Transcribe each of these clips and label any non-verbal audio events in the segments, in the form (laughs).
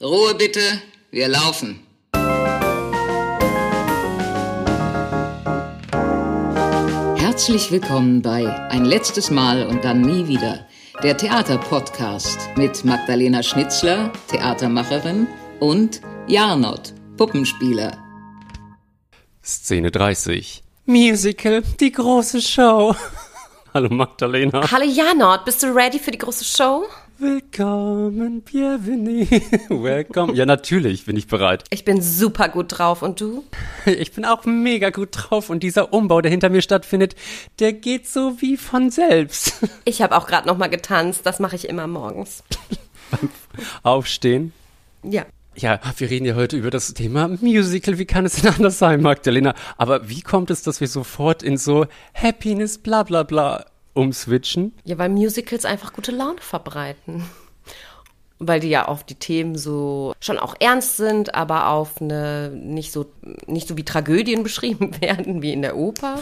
Ruhe bitte, wir laufen. Herzlich willkommen bei Ein letztes Mal und dann nie wieder, der Theaterpodcast mit Magdalena Schnitzler, Theatermacherin, und Jarnot, Puppenspieler. Szene 30. Musical, die große Show. Hallo Magdalena. Hallo Janot, bist du ready für die große Show? Willkommen, bienvenue. (laughs) Welcome. Ja, natürlich bin ich bereit. Ich bin super gut drauf und du? Ich bin auch mega gut drauf und dieser Umbau, der hinter mir stattfindet, der geht so wie von selbst. (laughs) Ich habe auch gerade noch mal getanzt, das mache ich immer morgens. (laughs) Aufstehen. Ja. Ja, wir reden ja heute über das Thema Musical. Wie kann es denn anders sein, Magdalena? Aber wie kommt es, dass wir sofort in so Happiness, bla bla bla umswitchen? Ja, weil Musicals einfach gute Laune verbreiten. Weil die ja auf die Themen so schon auch ernst sind, aber auf eine nicht so nicht so wie Tragödien (laughs) beschrieben werden wie in der Oper.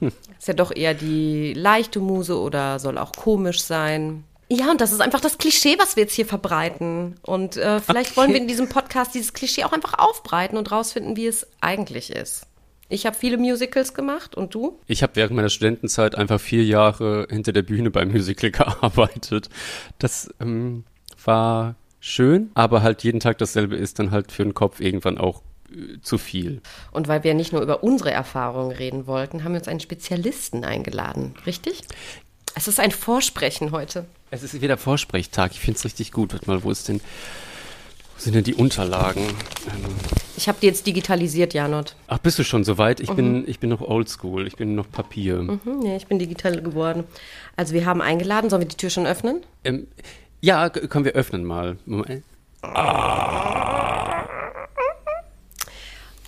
(laughs) ist ja doch eher die leichte Muse oder soll auch komisch sein. Ja, und das ist einfach das Klischee, was wir jetzt hier verbreiten. Und äh, vielleicht Okay. wollen wir in diesem Podcast dieses Klischee auch einfach aufbreiten und rausfinden, wie es eigentlich ist. Ich habe viele Musicals gemacht und du? Ich habe während meiner Studentenzeit einfach vier Jahre hinter der Bühne beim Musical (laughs) gearbeitet. Das ähm, war schön, aber halt jeden Tag dasselbe ist dann halt für den Kopf irgendwann auch äh, zu viel. Und weil wir nicht nur über unsere Erfahrungen reden wollten, haben wir uns einen Spezialisten eingeladen, richtig? Es ist ein Vorsprechen heute. Es ist wieder Vorsprechtag. Ich finde es richtig gut. Warte mal, wo ist denn, wo sind denn die Unterlagen? Ähm, Ich habe die jetzt digitalisiert, Janot. ach, bist du schon soweit? Ich bin, ich bin noch oldschool. Ich bin noch Papier. Hm, nee, ich bin digital geworden. Also wir haben eingeladen. Sollen wir die Tür schon öffnen? Ähm, ja, können wir öffnen mal. Moment.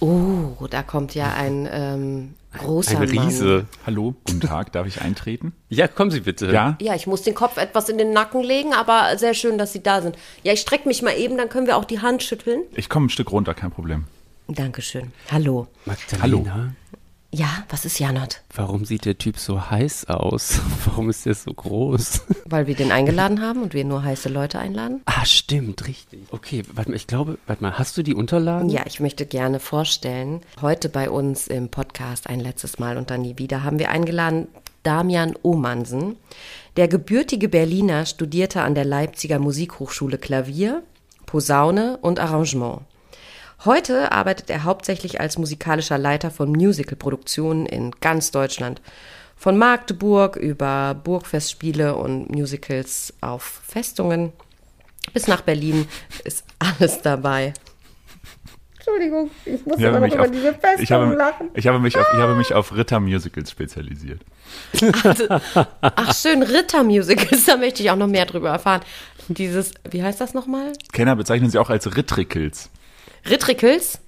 Oh, da kommt ja ein ähm, großer Ein Riese. Mann. Hallo, guten Tag, darf ich eintreten? (laughs) Ja, kommen Sie bitte. Ja? Ja, ich muss den Kopf etwas in den Nacken legen, aber sehr schön, dass Sie da sind. Ja, ich strecke mich mal eben, dann können wir auch die Hand schütteln. Ich komme ein Stück runter, kein Problem. Dankeschön. Hallo. Magdalena, Ja, was ist Janot? warum sieht der Typ so heiß aus? (laughs) Warum ist der so groß? Weil wir den eingeladen haben und wir nur heiße Leute einladen? Ah, stimmt, richtig. Okay, warte mal, ich glaube, warte mal, hast du die Unterlagen? Ja, ich möchte gerne vorstellen, heute bei uns im Podcast ein letztes Mal und dann nie wieder haben wir eingeladen Damian Omansen. Der gebürtige Berliner studierte an der Leipziger Musikhochschule Klavier, Posaune und Arrangement. Heute arbeitet er hauptsächlich als musikalischer Leiter von Musicalproduktionen in ganz Deutschland. Von Magdeburg über Burgfestspiele und Musicals auf Festungen bis nach Berlin ist alles dabei. Entschuldigung, ich muss Ich habe, immer noch mich über auf, diese ich, Festung habe, lachen. ich, habe mich auf, ich habe mich auf Ritter-Musicals spezialisiert. Ach schön, Ritter-Musicals, da möchte ich auch noch mehr drüber erfahren. Dieses, wie heißt das nochmal? Kenner bezeichnen sie auch als Rittricals. Rittricals?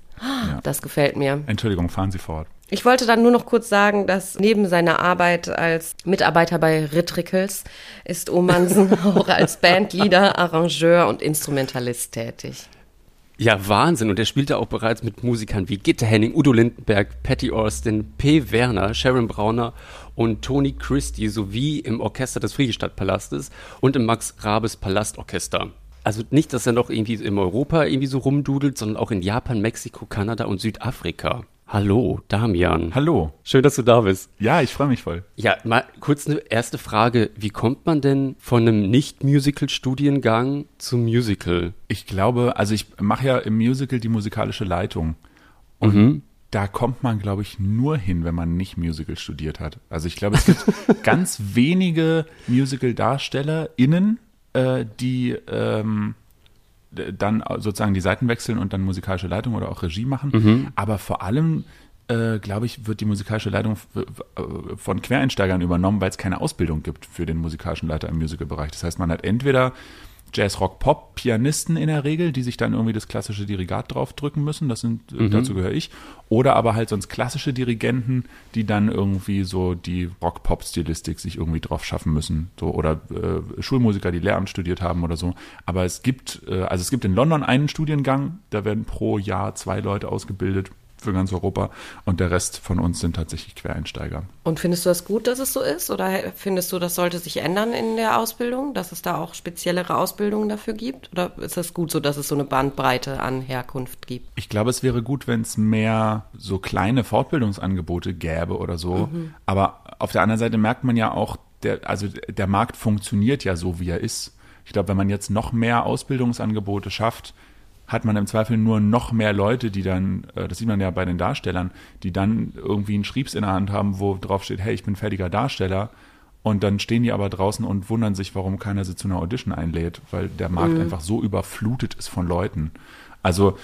Das gefällt mir. Entschuldigung, fahren Sie fort. Ich wollte dann nur noch kurz sagen, dass neben seiner Arbeit als Mitarbeiter bei Rittricals ist Omansen (laughs) auch als Bandleader, Arrangeur und Instrumentalist tätig. Ja, Wahnsinn. Und er spielte auch bereits mit Musikern wie Gitte Henning, Udo Lindenberg, Patty Austin, P. Werner, Sharon Brauner und Tony Christie sowie im Orchester des Friedrichstadtpalastes und im Max Rabes Palastorchester. Also nicht, dass er noch irgendwie in Europa irgendwie so rumdudelt, sondern auch in Japan, Mexiko, Kanada und Südafrika. Hallo, Damian. Hallo. Schön, dass du da bist. Ja, ich freue mich voll. Ja, mal kurz eine erste Frage. Wie kommt man denn von einem Nicht-Musical-Studiengang zum Musical? Ich glaube, also ich mache ja im Musical die musikalische Leitung. Und da kommt man, glaube ich, nur hin, wenn man nicht Musical studiert hat. Also ich glaube, es gibt (laughs) ganz wenige Musical-DarstellerInnen, äh, die ähm, dann sozusagen die Seiten wechseln und dann musikalische Leitung oder auch Regie machen. Aber vor allem, äh, glaube ich, wird die musikalische Leitung äh, von Quereinsteigern übernommen, weil es keine Ausbildung gibt für den musikalischen Leiter im Musicalbereich. Das heißt, man hat entweder Jazz, Rock, Pop, Pianisten in der Regel, die sich dann irgendwie das klassische Dirigat draufdrücken müssen. Das sind, äh, dazu gehöre ich. Oder aber halt sonst klassische Dirigenten, die dann irgendwie so die Rock-Pop-Stilistik sich irgendwie drauf schaffen müssen. So, oder äh, Schulmusiker, die Lehramt studiert haben oder so. Aber es gibt, äh, also es gibt in London einen Studiengang, da werden pro Jahr zwei Leute ausgebildet für ganz Europa und der Rest von uns sind tatsächlich Quereinsteiger. Und findest du das gut, dass es so ist? Oder findest du, das sollte sich ändern in der Ausbildung, dass es da auch speziellere Ausbildungen dafür gibt? Oder ist das gut so, dass es so eine Bandbreite an Herkunft gibt? Ich glaube, es wäre gut, wenn es mehr so kleine Fortbildungsangebote gäbe oder so. Mhm. Aber auf der anderen Seite merkt man ja auch, der, also der Markt funktioniert ja so, wie er ist. Ich glaube, wenn man jetzt noch mehr Ausbildungsangebote schafft, hat man im Zweifel nur noch mehr Leute, die dann, äh, das sieht man ja bei den Darstellern, die dann irgendwie einen Schriebs in der Hand haben, wo drauf steht, hey, ich bin fertiger Darsteller. Und dann stehen die aber draußen und wundern sich, warum keiner sie zu einer Audition einlädt, weil der Markt mhm. einfach so überflutet ist von Leuten. Also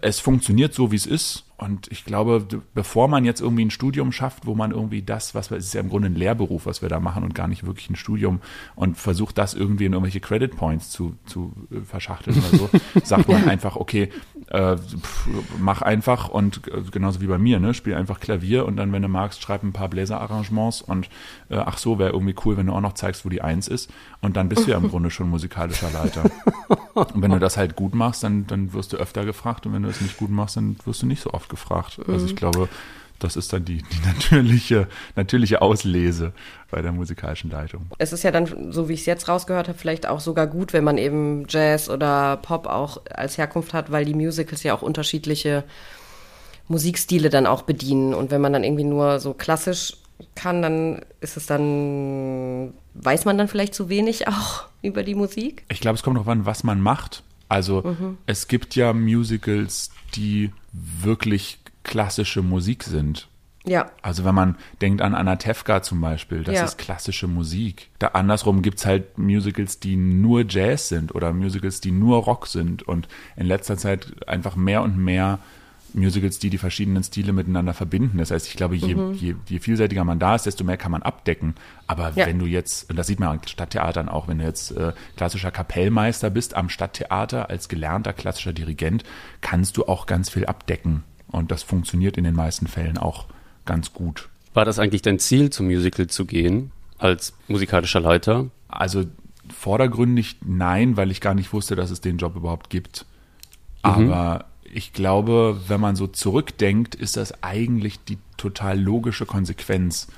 es funktioniert so, wie es ist. Und ich glaube, bevor man jetzt irgendwie ein Studium schafft, wo man irgendwie das, was wir, es ist ja im Grunde ein Lehrberuf, was wir da machen und gar nicht wirklich ein Studium und versucht das irgendwie in irgendwelche Credit Points zu, zu äh, verschachteln oder so, (laughs) sagt man einfach, okay, äh, pff, mach einfach und äh, genauso wie bei mir, ne, spiel einfach Klavier und dann, wenn du magst, schreib ein paar Bläserarrangements und äh, ach so, wäre irgendwie cool, wenn du auch noch zeigst, wo die Eins ist und dann bist du ja im Grunde schon musikalischer Leiter. Und wenn du das halt gut machst, dann, dann wirst du öfter gefragt und wenn du es nicht gut machst, dann wirst du nicht so oft gefragt. Mhm. Also ich glaube, das ist dann die, die natürliche, natürliche Auslese bei der musikalischen Leitung. Es ist ja dann, so wie ich es jetzt rausgehört habe, vielleicht auch sogar gut, wenn man eben Jazz oder Pop auch als Herkunft hat, weil die Musicals ja auch unterschiedliche Musikstile dann auch bedienen. Und wenn man dann irgendwie nur so klassisch kann, dann ist es dann, weiß man dann vielleicht zu wenig (laughs) auch über die Musik? Ich glaube, es kommt darauf an, was man macht. Also mhm. es gibt ja Musicals, die wirklich klassische Musik sind. Ja. Also wenn man denkt an Anatevka zum Beispiel, das ja. ist klassische Musik. Da andersrum gibt es halt Musicals, die nur Jazz sind oder Musicals, die nur Rock sind und in letzter Zeit einfach mehr und mehr Musicals, die die verschiedenen Stile miteinander verbinden. Das heißt, ich glaube, je, mhm. je, je vielseitiger man da ist, desto mehr kann man abdecken. Aber ja. wenn du jetzt, und das sieht man an Stadttheatern auch, wenn du jetzt äh, klassischer Kapellmeister bist am Stadttheater als gelernter klassischer Dirigent, kannst du auch ganz viel abdecken. Und das funktioniert in den meisten Fällen auch ganz gut. War das eigentlich dein Ziel, zum Musical zu gehen, als musikalischer Leiter? Also vordergründig nein, weil ich gar nicht wusste, dass es den Job überhaupt gibt. Mhm. Aber ich glaube, wenn man so zurückdenkt, ist das eigentlich die total logische Konsequenz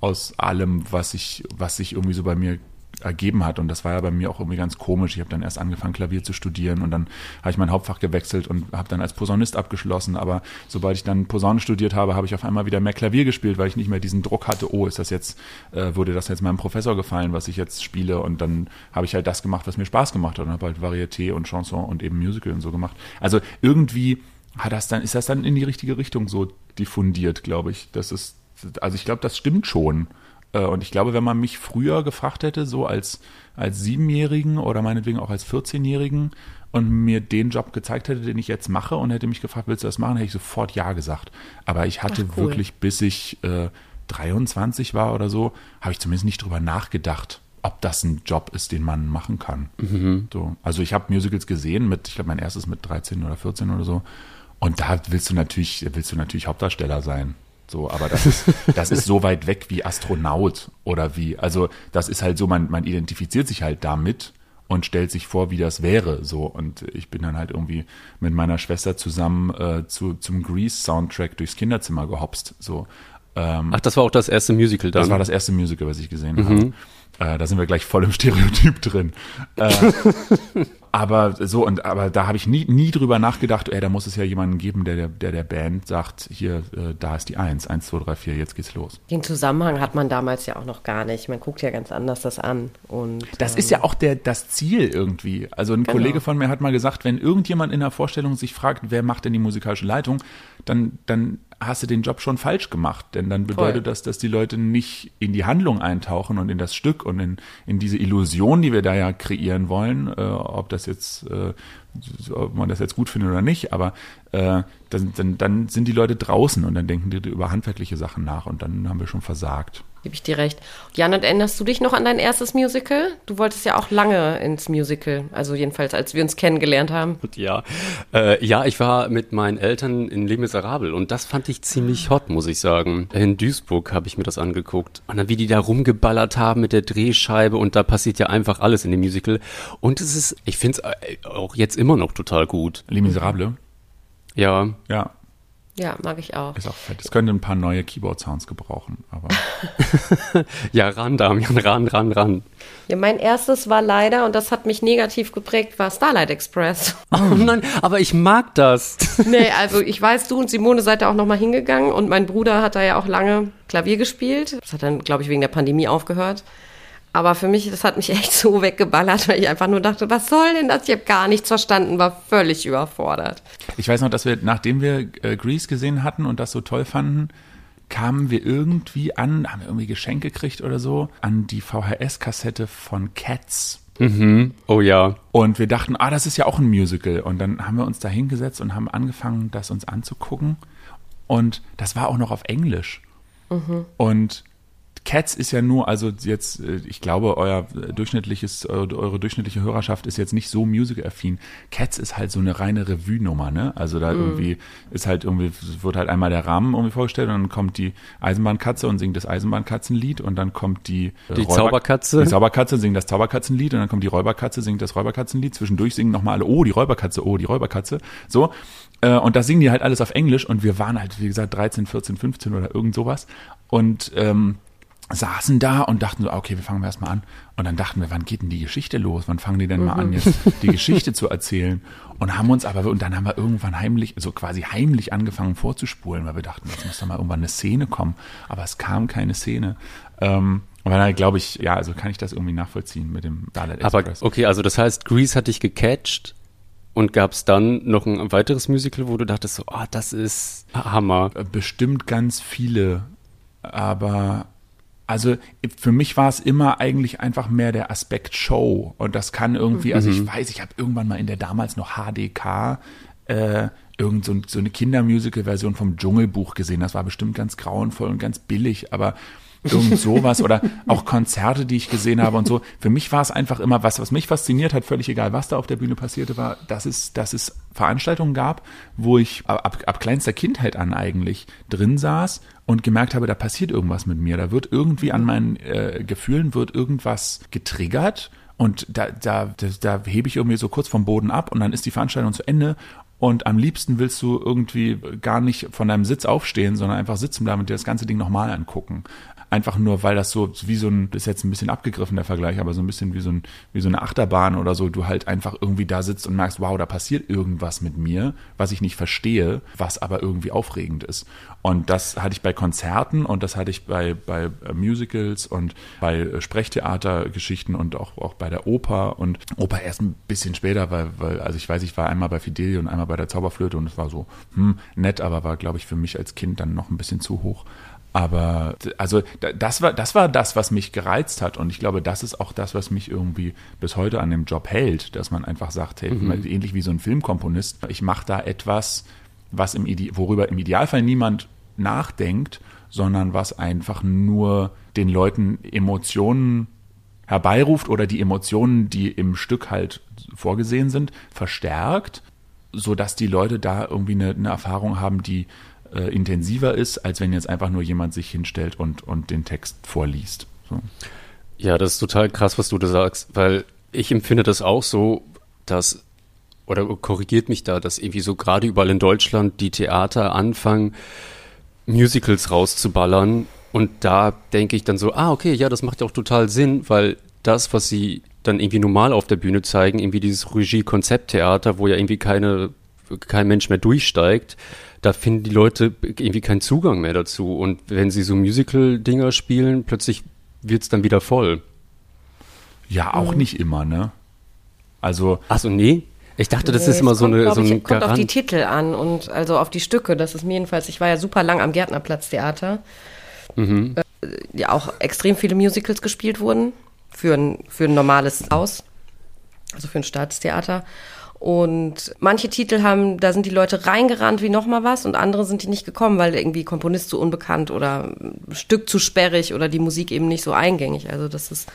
aus allem, was ich, was sich irgendwie so bei mir ergeben hat. Und das war ja bei mir auch irgendwie ganz komisch. Ich habe dann erst angefangen, Klavier zu studieren und dann habe ich mein Hauptfach gewechselt und habe dann als Posaunist abgeschlossen. Aber sobald ich dann Posaune studiert habe, habe ich auf einmal wieder mehr Klavier gespielt, weil ich nicht mehr diesen Druck hatte, oh, ist das jetzt, äh, würde das jetzt meinem Professor gefallen, was ich jetzt spiele. Und dann habe ich halt das gemacht, was mir Spaß gemacht hat und habe halt Varieté und Chanson und eben Musical und so gemacht. Also irgendwie hat das dann, ist das dann in die richtige Richtung so diffundiert, glaube ich. Das ist, also ich glaube, das stimmt schon. Äh, und ich glaube, wenn man mich früher gefragt hätte, so als, als Siebenjährigen oder meinetwegen auch als 14-Jährigen und mir den Job gezeigt hätte, den ich jetzt mache und hätte mich gefragt, willst du das machen, hätte ich sofort Ja gesagt. Aber ich hatte cool. wirklich, bis ich äh, 23 war oder so, habe ich zumindest nicht drüber nachgedacht, ob das ein Job ist, den man machen kann. Mhm. So. Also ich habe Musicals gesehen mit, ich glaube, mein erstes mit 13 oder 14 oder so. Und da willst du natürlich, willst du natürlich Hauptdarsteller sein. So, aber das ist, (laughs) das ist so weit weg wie Astronaut oder wie, also das ist halt so, man, man identifiziert sich halt damit und stellt sich vor, wie das wäre. So, und ich bin dann halt irgendwie mit meiner Schwester zusammen äh, zu, zum Grease-Soundtrack durchs Kinderzimmer gehopst. So. Ähm, Ach, das war auch das erste Musical dann? Das war das erste Musical, was ich gesehen mhm. habe. Äh, da sind wir gleich voll im Stereotyp drin. Äh, (laughs) aber so, und aber da habe ich nie, nie drüber nachgedacht, ey, da muss es ja jemanden geben, der der, der Band sagt, hier, äh, da ist die Eins, eins, zwei, drei, vier, jetzt geht's los. Den Zusammenhang hat man damals ja auch noch gar nicht. Man guckt ja ganz anders das an. Und, das ähm, ist ja auch der, das Ziel irgendwie. Also ein genau. Kollege von mir hat mal gesagt, wenn irgendjemand in der Vorstellung sich fragt, wer macht denn die musikalische Leitung, dann, dann hast du den Job schon falsch gemacht. Denn dann bedeutet Voll. das, dass die Leute nicht in die Handlung eintauchen und in das Stück und in, in diese Illusion, die wir da ja kreieren wollen, äh, ob das jetzt, äh, ob man das jetzt gut findet oder nicht, aber äh, dann, dann, dann sind die Leute draußen und dann denken die über handwerkliche Sachen nach und dann haben wir schon versagt gebe ich dir recht. Jan, erinnerst du dich noch an dein erstes Musical? Du wolltest ja auch lange ins Musical, also jedenfalls, als wir uns kennengelernt haben. Ja, äh, ja, ich war mit meinen Eltern in Les Miserables und das fand ich ziemlich hot, muss ich sagen. In Duisburg habe ich mir das angeguckt. Und dann, wie die da rumgeballert haben mit der Drehscheibe und da passiert ja einfach alles in dem Musical. Und es ist, ich finde es äh, auch jetzt immer noch total gut. Les Miserables? Ja. Ja, Ja, mag ich auch. Ist auch fett. Es könnte ein paar neue Keyboard-Sounds gebrauchen, aber. (laughs) ja, ran, Damian, ran, ran, ran. Ja, mein erstes war leider, und das hat mich negativ geprägt, war Starlight Express. Oh nein, aber ich mag das. (laughs) nee, also ich weiß, du und Simone seid da auch nochmal hingegangen und mein Bruder hat da ja auch lange Klavier gespielt. Das hat dann, glaube ich, wegen der Pandemie aufgehört. Aber für mich, das hat mich (laughs) echt so weggeballert, weil ich einfach nur dachte, was soll denn das? Ich habe gar nichts verstanden, war völlig überfordert. Ich weiß noch, dass wir, nachdem wir äh, Grease gesehen hatten und das so toll fanden, kamen wir irgendwie an, haben wir irgendwie Geschenke gekriegt oder so, an die VHS-Kassette von Cats. Mhm. Oh ja. Und wir dachten, ah, das ist ja auch ein Musical. Und dann haben wir uns da hingesetzt und haben angefangen, das uns anzugucken. Und das war auch noch auf Englisch. Mhm. Und Cats ist ja nur, also jetzt, äh, ich glaube, euer durchschnittliches, eure durchschnittliche Hörerschaft ist jetzt nicht so musical-affin. Cats ist halt so eine reine Revue-Nummer, ne? Also da mm. irgendwie ist halt irgendwie, wird halt einmal der Rahmen irgendwie vorgestellt und dann kommt die Eisenbahnkatze und singt das Eisenbahnkatzenlied und dann kommt die, äh, die Räuber Zauberkatze. Die Zauberkatze singt das Zauberkatzenlied und dann kommt die Räuberkatze, singt das Räuberkatzenlied. Zwischendurch singen nochmal alle, oh, die Räuberkatze, oh, die Räuberkatze. So. Äh, und da singen die halt alles auf Englisch und wir waren halt, wie gesagt, 13, 14, 15 oder irgend sowas. Und ähm, saßen da und dachten so, okay, wir fangen erstmal an. Und dann dachten wir, wann geht denn die Geschichte los? Wann fangen die denn mal an, jetzt die (laughs) Geschichte zu erzählen? Und haben uns aber, und dann haben wir irgendwann heimlich, so quasi heimlich angefangen vorzuspulen, weil wir dachten, jetzt muss doch mal irgendwann eine Szene kommen. Aber es kam keine Szene. Ähm, und dann glaube ich, ja, also kann ich das irgendwie nachvollziehen mit dem Starlight Express. Aber okay, also das heißt, Grease hat dich gecatcht und gab es dann noch ein weiteres Musical, wo du dachtest so, oh, das ist Hammer. Bestimmt ganz viele, aber also für mich war es immer eigentlich einfach mehr der Aspekt Show und das kann irgendwie, mhm. also ich mhm. weiß, ich habe irgendwann mal in der damals noch HDK äh, irgend so, so eine Kindermusical-Version vom Dschungelbuch gesehen. Das war bestimmt ganz grauenvoll und ganz billig, aber irgend (laughs) sowas oder auch Konzerte, die ich gesehen habe und so. Für mich war es einfach immer was, was mich fasziniert hat, völlig egal, was da auf der Bühne passierte, war, dass es, dass es Veranstaltungen gab, wo ich ab, ab kleinster Kindheit an eigentlich drin saß und gemerkt habe, da passiert irgendwas mit mir. Da wird irgendwie an meinen äh, Gefühlen wird irgendwas getriggert und da, da, da, da hebe ich irgendwie so kurz vom Boden ab und dann ist die Veranstaltung zu Ende und am liebsten willst du irgendwie gar nicht von deinem Sitz aufstehen, sondern einfach sitzen bleiben und dir das ganze Ding nochmal angucken einfach nur, weil das so wie so ein, das ist jetzt ein bisschen abgegriffen der Vergleich, aber so ein bisschen wie so, ein, wie so eine Achterbahn oder so, du halt einfach irgendwie da sitzt und merkst, wow, da passiert irgendwas mit mir, was ich nicht verstehe, was aber irgendwie aufregend ist. Und das hatte ich bei Konzerten und das hatte ich bei, bei äh, Musicals und bei äh, Sprechtheatergeschichten und auch, auch bei der Oper und Oper erst ein bisschen später, weil, weil, also ich weiß, ich war einmal bei Fidelio und einmal bei der Zauberflöte und es war so, hm, nett, aber war, glaube ich, für mich als Kind dann noch ein bisschen zu hoch. Aber also das war das war das, was mich gereizt hat und ich glaube, das ist auch das, was mich irgendwie bis heute an dem Job hält, dass man einfach sagt, hey, mhm. ähnlich wie so ein Filmkomponist, ich mache da etwas, was im Ide worüber im Idealfall niemand nachdenkt, sondern was einfach nur den Leuten Emotionen herbeiruft oder die Emotionen, die im Stück halt vorgesehen sind, verstärkt, so dass die Leute da irgendwie eine, eine Erfahrung haben, die äh, intensiver ist, als wenn jetzt einfach nur jemand sich hinstellt und, und den Text vorliest. So. Ja, das ist total krass, was du da sagst, weil ich empfinde das auch so, dass, oder korrigiert mich da, dass irgendwie so gerade überall in Deutschland die Theater anfangen, Musicals rauszuballern. Und da denke ich dann so, ah, okay, ja, das macht ja auch total Sinn, weil das, was sie dann irgendwie normal auf der Bühne zeigen, irgendwie dieses Regie-Konzepttheater, wo ja irgendwie keine, kein Mensch mehr durchsteigt, da finden die Leute irgendwie keinen Zugang mehr dazu. Und wenn sie so Musical-Dinger spielen, plötzlich wird es dann wieder voll. Ja, auch mhm. nicht immer, ne? Also. Achso, nee. Ich dachte, das nee, ist immer so kommt, eine so ein ich, kommt auf die Titel an und also auf die Stücke. Das ist mir jedenfalls, ich war ja super lang am Gärtnerplatztheater. Mhm. Äh, ja, auch extrem viele Musicals gespielt wurden für ein, für ein normales Haus, also für ein Staatstheater. Und manche Titel haben, da sind die Leute reingerannt wie nochmal was und andere sind die nicht gekommen, weil irgendwie Komponist zu unbekannt oder Stück zu sperrig oder die Musik eben nicht so eingängig. Also das ist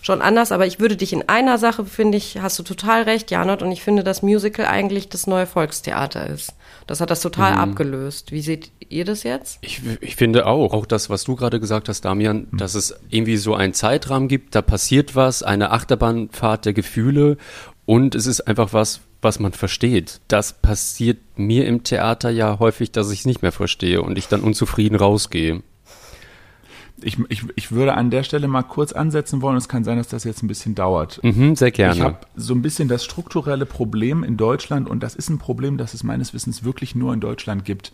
schon anders, aber ich würde dich in einer Sache, finde ich, hast du total recht, Janot, und ich finde, dass Musical eigentlich das neue Volkstheater ist. Das hat das total mhm. abgelöst. Wie seht ihr das jetzt? Ich, ich finde auch, auch das, was du gerade gesagt hast, Damian, mhm. dass es irgendwie so einen Zeitrahmen gibt, da passiert was, eine Achterbahnfahrt der Gefühle und es ist einfach was, was man versteht. Das passiert mir im Theater ja häufig, dass ich es nicht mehr verstehe und ich dann unzufrieden rausgehe. Ich, ich, ich würde an der Stelle mal kurz ansetzen wollen. Es kann sein, dass das jetzt ein bisschen dauert. Mhm, sehr gerne. Ich habe so ein bisschen das strukturelle Problem in Deutschland und das ist ein Problem, das es meines Wissens wirklich nur in Deutschland gibt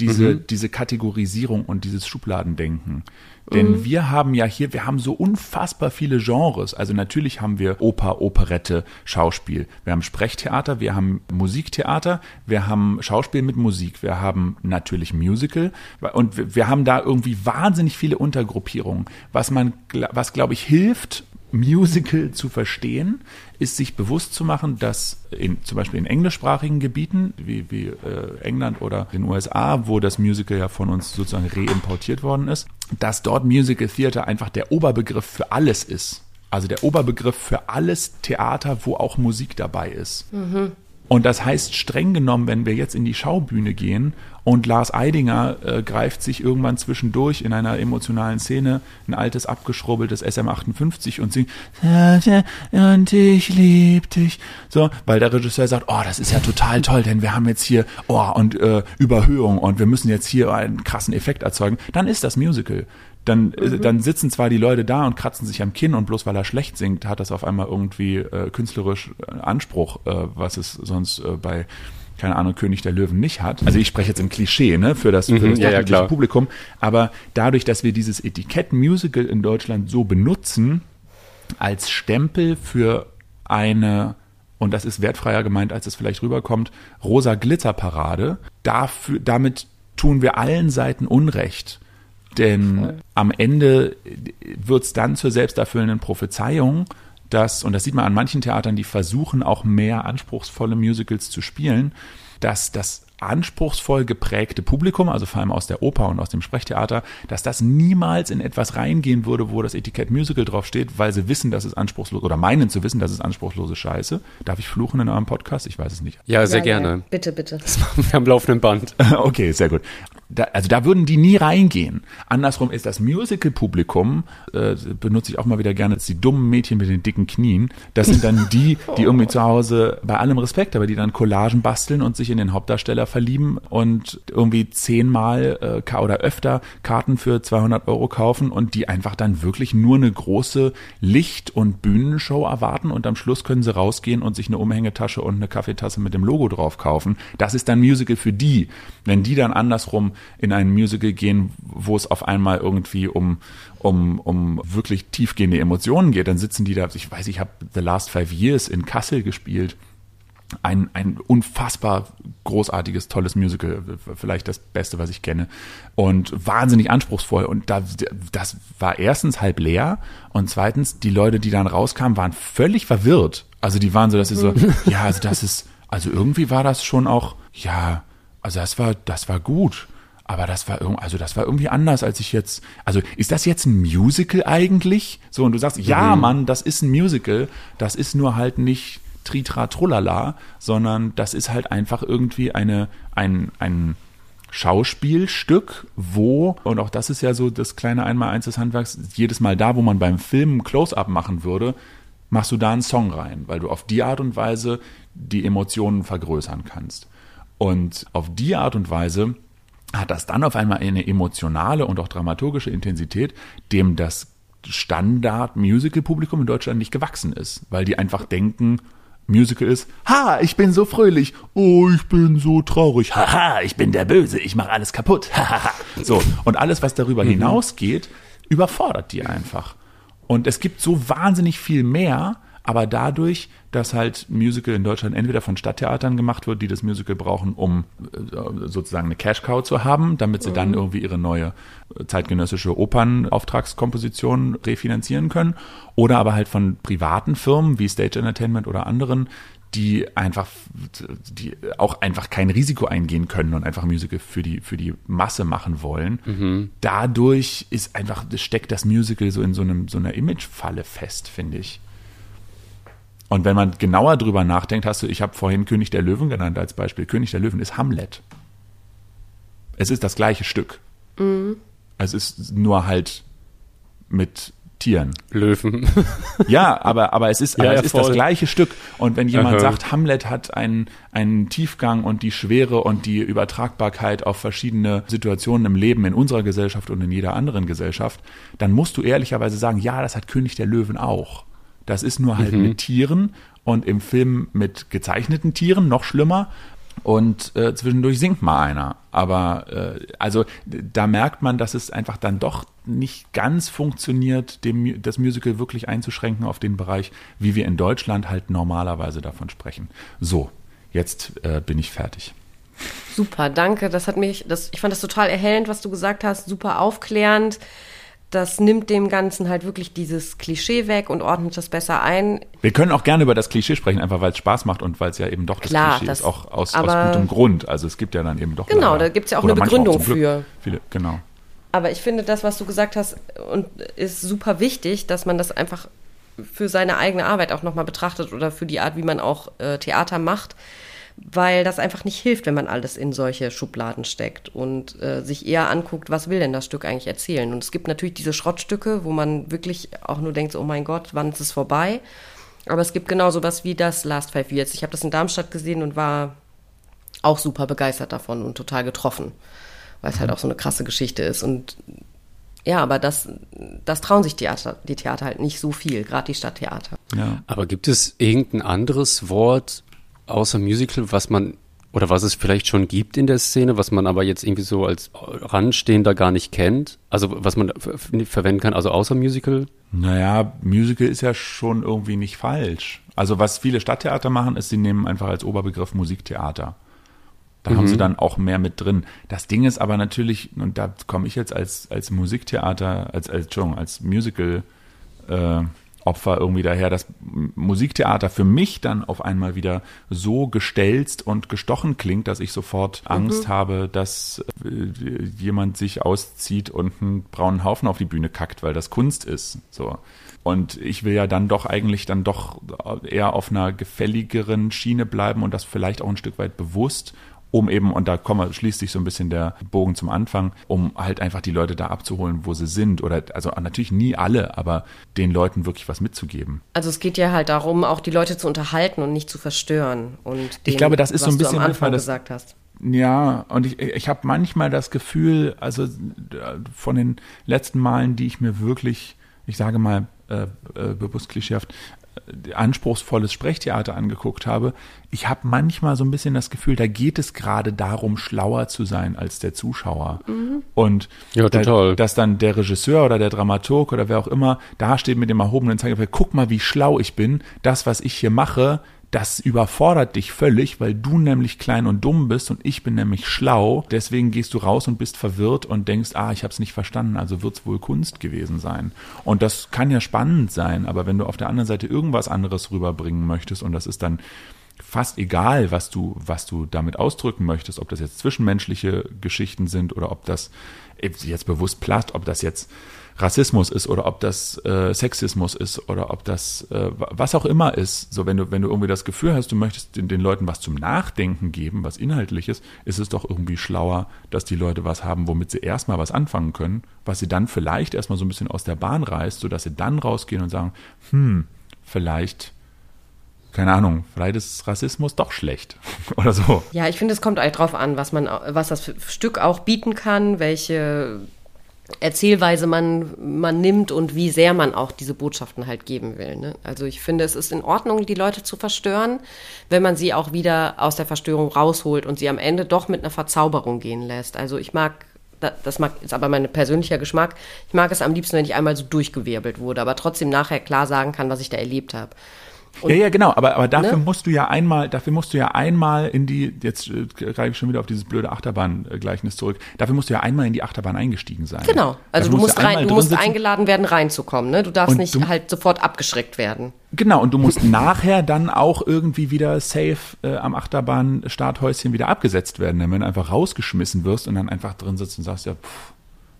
diese, mhm. diese Kategorisierung und dieses Schubladendenken. Denn mhm. wir haben ja hier, wir haben so unfassbar viele Genres. Also natürlich haben wir Oper, Operette, Schauspiel. Wir haben Sprechtheater, wir haben Musiktheater, wir haben Schauspiel mit Musik, wir haben natürlich Musical und wir haben da irgendwie wahnsinnig viele Untergruppierungen. Was man, was glaube ich hilft, Musical zu verstehen, ist sich bewusst zu machen, dass in, zum Beispiel in englischsprachigen Gebieten wie, wie äh, England oder den USA, wo das Musical ja von uns sozusagen reimportiert worden ist, dass dort Musical Theater einfach der Oberbegriff für alles ist. Also der Oberbegriff für alles Theater, wo auch Musik dabei ist. Mhm. Und das heißt streng genommen, wenn wir jetzt in die Schaubühne gehen und Lars Eidinger äh, greift sich irgendwann zwischendurch in einer emotionalen Szene ein altes abgeschrubbeltes SM58 und singt und ich lieb dich. So, weil der Regisseur sagt, oh, das ist ja total toll, denn wir haben jetzt hier oh und äh, Überhöhung und wir müssen jetzt hier einen krassen Effekt erzeugen. Dann ist das Musical dann, äh, mhm. dann sitzen zwar die Leute da und kratzen sich am Kinn und bloß weil er schlecht singt, hat das auf einmal irgendwie äh, künstlerisch Anspruch, äh, was es sonst äh, bei keine Ahnung, König der Löwen nicht hat. Also ich spreche jetzt im Klischee, ne, für das, für mhm, das ja, ja, Publikum. Aber dadurch, dass wir dieses Etikett Musical in Deutschland so benutzen, als Stempel für eine, und das ist wertfreier gemeint, als es vielleicht rüberkommt, rosa Glitzerparade, dafür, damit tun wir allen Seiten Unrecht. Denn Voll. am Ende wird es dann zur selbsterfüllenden Prophezeiung, dass, und das sieht man an manchen Theatern, die versuchen auch mehr anspruchsvolle Musicals zu spielen, dass das anspruchsvoll geprägte Publikum, also vor allem aus der Oper und aus dem Sprechtheater, dass das niemals in etwas reingehen würde, wo das Etikett Musical draufsteht, weil sie wissen, dass es anspruchslos oder meinen zu wissen, dass es anspruchslose Scheiße. Darf ich fluchen in eurem Podcast? Ich weiß es nicht. Ja, sehr ja, gerne. Ja. Bitte, bitte. Das machen wir am laufenden Band. (laughs) okay, sehr gut. Da, also da würden die nie reingehen. Andersrum ist das Musical-Publikum, äh, benutze ich auch mal wieder gerne, die dummen Mädchen mit den dicken Knien. Das sind dann die, die irgendwie zu Hause, bei allem Respekt, aber die dann Collagen basteln und sich in den Hauptdarsteller verlieben und irgendwie zehnmal äh, oder öfter Karten für 200 Euro kaufen und die einfach dann wirklich nur eine große Licht- und Bühnenshow erwarten und am Schluss können sie rausgehen und sich eine Umhängetasche und eine Kaffeetasse mit dem Logo drauf kaufen. Das ist dann Musical für die. Wenn die dann andersrum in ein Musical gehen, wo es auf einmal irgendwie um um, um wirklich tiefgehende Emotionen geht, dann sitzen die da, ich weiß, ich habe The Last Five Years in Kassel gespielt ein, ein unfassbar großartiges, tolles Musical, vielleicht das Beste, was ich kenne. Und wahnsinnig anspruchsvoll. Und da, das war erstens halb leer und zweitens, die Leute, die dann rauskamen, waren völlig verwirrt. Also die waren so, dass sie so, ja, also das ist, also irgendwie war das schon auch, ja, also das war, das war gut. Aber das war irgendwie, also das war irgendwie anders, als ich jetzt. Also ist das jetzt ein Musical eigentlich? So, und du sagst, ja, mhm. Mann, das ist ein Musical. Das ist nur halt nicht Tritra Trullala, sondern das ist halt einfach irgendwie eine, ein, ein Schauspielstück, wo, und auch das ist ja so das kleine Einmaleins des Handwerks, jedes Mal da, wo man beim Film Close-Up machen würde, machst du da einen Song rein, weil du auf die Art und Weise die Emotionen vergrößern kannst. Und auf die Art und Weise hat das dann auf einmal eine emotionale und auch dramaturgische Intensität, dem das Standard-Musical-Publikum in Deutschland nicht gewachsen ist, weil die einfach denken, Musical ist, ha, ich bin so fröhlich, oh, ich bin so traurig, haha, ich bin der Böse, ich mache alles kaputt, (laughs) haha. so, und alles, was darüber mhm. hinausgeht, überfordert die einfach. Und es gibt so wahnsinnig viel mehr, aber dadurch, dass halt Musical in Deutschland entweder von Stadttheatern gemacht wird, die das Musical brauchen, um äh, sozusagen eine Cash-Cow zu haben, damit sie mhm. dann irgendwie ihre neue äh, zeitgenössische Opernauftragskomposition refinanzieren können, oder aber halt von privaten Firmen wie Stage Entertainment oder anderen, die einfach, die auch einfach kein Risiko eingehen können und einfach Musical für die, für die Masse machen wollen. Mhm. Dadurch ist einfach, steckt das Musical so in so einem, so einer Imagefalle fest, finde ich. Und wenn man genauer drüber nachdenkt, hast du, ich habe vorhin König der Löwen genannt als Beispiel. König der Löwen ist Hamlet. Es ist das gleiche Stück. Mhm. Es ist nur halt mit Tieren. Löwen. (laughs) Ja, aber, aber es ist, Ja, aber ja, es ist das gleiche Stück. Und wenn jemand Aha. sagt, Hamlet hat einen, einen Tiefgang und die Schwere und die Übertragbarkeit auf verschiedene Situationen im Leben in unserer Gesellschaft und in jeder anderen Gesellschaft, dann musst du ehrlicherweise sagen, ja, das hat König der Löwen auch. Das ist nur halt mit Tieren und im Film mit gezeichneten Tieren noch schlimmer. Und äh, zwischendurch singt mal einer. Aber äh, also da merkt man, dass es einfach dann doch nicht ganz funktioniert, dem, das Musical wirklich einzuschränken auf den Bereich, wie wir in Deutschland halt normalerweise davon sprechen. So, jetzt äh, bin ich fertig. Super, danke. Das hat mich, das, ich fand das total erhellend, was du gesagt hast, super aufklärend. Das nimmt dem Ganzen halt wirklich dieses Klischee weg und ordnet das besser ein. Wir können auch gerne über das Klischee sprechen, einfach weil es Spaß macht und weil es ja eben doch das Klar, Klischee das- ist, auch aus, aus gutem Grund. Also es gibt ja dann eben doch. Genau, leider- da gibt's ja auch eine Begründung Glück für. Viele, genau. Aber ich finde das, was du gesagt hast, und ist super wichtig, dass man das einfach für seine eigene Arbeit auch nochmal betrachtet oder für die Art, wie man auch äh, Theater macht, weil das einfach nicht hilft, wenn man alles in solche Schubladen steckt und äh, sich eher anguckt, was will denn das Stück eigentlich erzählen. Und es gibt natürlich diese Schrottstücke, wo man wirklich auch nur denkt, so, oh mein Gott, wann ist es vorbei? Aber es gibt genau sowas wie das Last Five Years. Ich habe das in Darmstadt gesehen und war auch super begeistert davon und total getroffen, weil es halt auch so eine krasse Geschichte ist. Und ja, aber das, das trauen sich Theater, die Theater halt nicht so viel, gerade die Stadttheater. Ja. Aber gibt es irgendein anderes Wort außer Musical, was man oder was es vielleicht schon gibt in der Szene, was man aber jetzt irgendwie so als Randstehender gar nicht kennt? Also was man ver verwenden kann, also außer Musical? Naja, Musical ist ja schon irgendwie nicht falsch. Also was viele Stadttheater machen, ist, sie nehmen einfach als Oberbegriff Musiktheater. Da haben sie dann auch mehr mit drin. Das Ding ist aber natürlich, und da komme ich jetzt als, als Musiktheater, als, als, Entschuldigung, als Musical äh, Opfer irgendwie daher, dass Musiktheater für mich dann auf einmal wieder so gestelzt und gestochen klingt, dass ich sofort Angst habe, dass äh, jemand sich auszieht und einen braunen Haufen auf die Bühne kackt, weil das Kunst ist. So. Und ich will ja dann doch eigentlich dann doch eher auf einer gefälligeren Schiene bleiben und das vielleicht auch ein Stück weit bewusst um eben, und da komme, schließt sich so ein bisschen der Bogen zum Anfang, um halt einfach die Leute da abzuholen, wo sie sind. Oder also natürlich nie alle, aber den Leuten wirklich was mitzugeben. Also es geht ja halt darum, auch die Leute zu unterhalten und nicht zu verstören. Und Ich denen, glaube, das ist so ein bisschen du am Anfang das- gesagt hast. Ja, und ich, ich habe manchmal das Gefühl, also äh, von den letzten Malen, die ich mir wirklich, ich sage mal, äh, äh, bewusst klischeehaft, anspruchsvolles Sprechtheater angeguckt habe, ich habe manchmal so ein bisschen das Gefühl, da geht es gerade darum, schlauer zu sein als der Zuschauer. Und Ja, total. Da, dass dann der Regisseur oder der Dramaturg oder wer auch immer da steht mit dem erhobenen Zeigefinger, guck mal, wie schlau ich bin, das, was ich hier mache, das überfordert dich völlig, weil du nämlich klein und dumm bist und ich bin nämlich schlau. Deswegen gehst du raus und bist verwirrt und denkst, ah, ich habe es nicht verstanden, also wird es wohl Kunst gewesen sein. Und das kann ja spannend sein, aber wenn du auf der anderen Seite irgendwas anderes rüberbringen möchtest und das ist dann fast egal, was du, was du damit ausdrücken möchtest, ob das jetzt zwischenmenschliche Geschichten sind oder ob das jetzt bewusst platt, ob das jetzt Rassismus ist oder ob das äh, Sexismus ist oder ob das äh, was auch immer ist. So, wenn du, wenn du irgendwie das Gefühl hast, du möchtest den, den Leuten was zum Nachdenken geben, was Inhaltliches, ist es doch irgendwie schlauer, dass die Leute was haben, womit sie erstmal was anfangen können, was sie dann vielleicht erstmal so ein bisschen aus der Bahn reißt, sodass sie dann rausgehen und sagen, hm, vielleicht, keine Ahnung, vielleicht ist Rassismus doch schlecht (laughs) oder so. Ja, ich finde, es kommt halt drauf an, was man, was das Stück auch bieten kann, welche Erzählweise man, man nimmt und wie sehr man auch diese Botschaften halt geben will. Ne? Also ich finde, es ist in Ordnung, die Leute zu verstören, wenn man sie auch wieder aus der Verstörung rausholt und sie am Ende doch mit einer Verzauberung gehen lässt. Also ich mag, da- das mag, ist aber mein persönlicher Geschmack, ich mag es am liebsten, wenn ich einmal so durchgewirbelt wurde, aber trotzdem nachher klar sagen kann, was ich da erlebt habe. Ja, ja, genau, aber, aber dafür Ne? musst du ja einmal, dafür musst du ja einmal in die, jetzt äh, greife ich schon wieder auf dieses blöde Achterbahn-Gleichnis zurück, dafür musst du ja einmal in die Achterbahn eingestiegen sein. Genau. Also Dafür du musst, einmal rein, du musst sitzen. eingeladen werden, reinzukommen. Ne? Du darfst Und nicht du- halt sofort abgeschreckt werden. Genau, und du musst nachher dann auch irgendwie wieder safe äh, am Achterbahn-Starthäuschen wieder abgesetzt werden, wenn du einfach rausgeschmissen wirst und dann einfach drin sitzt und sagst, ja, pff,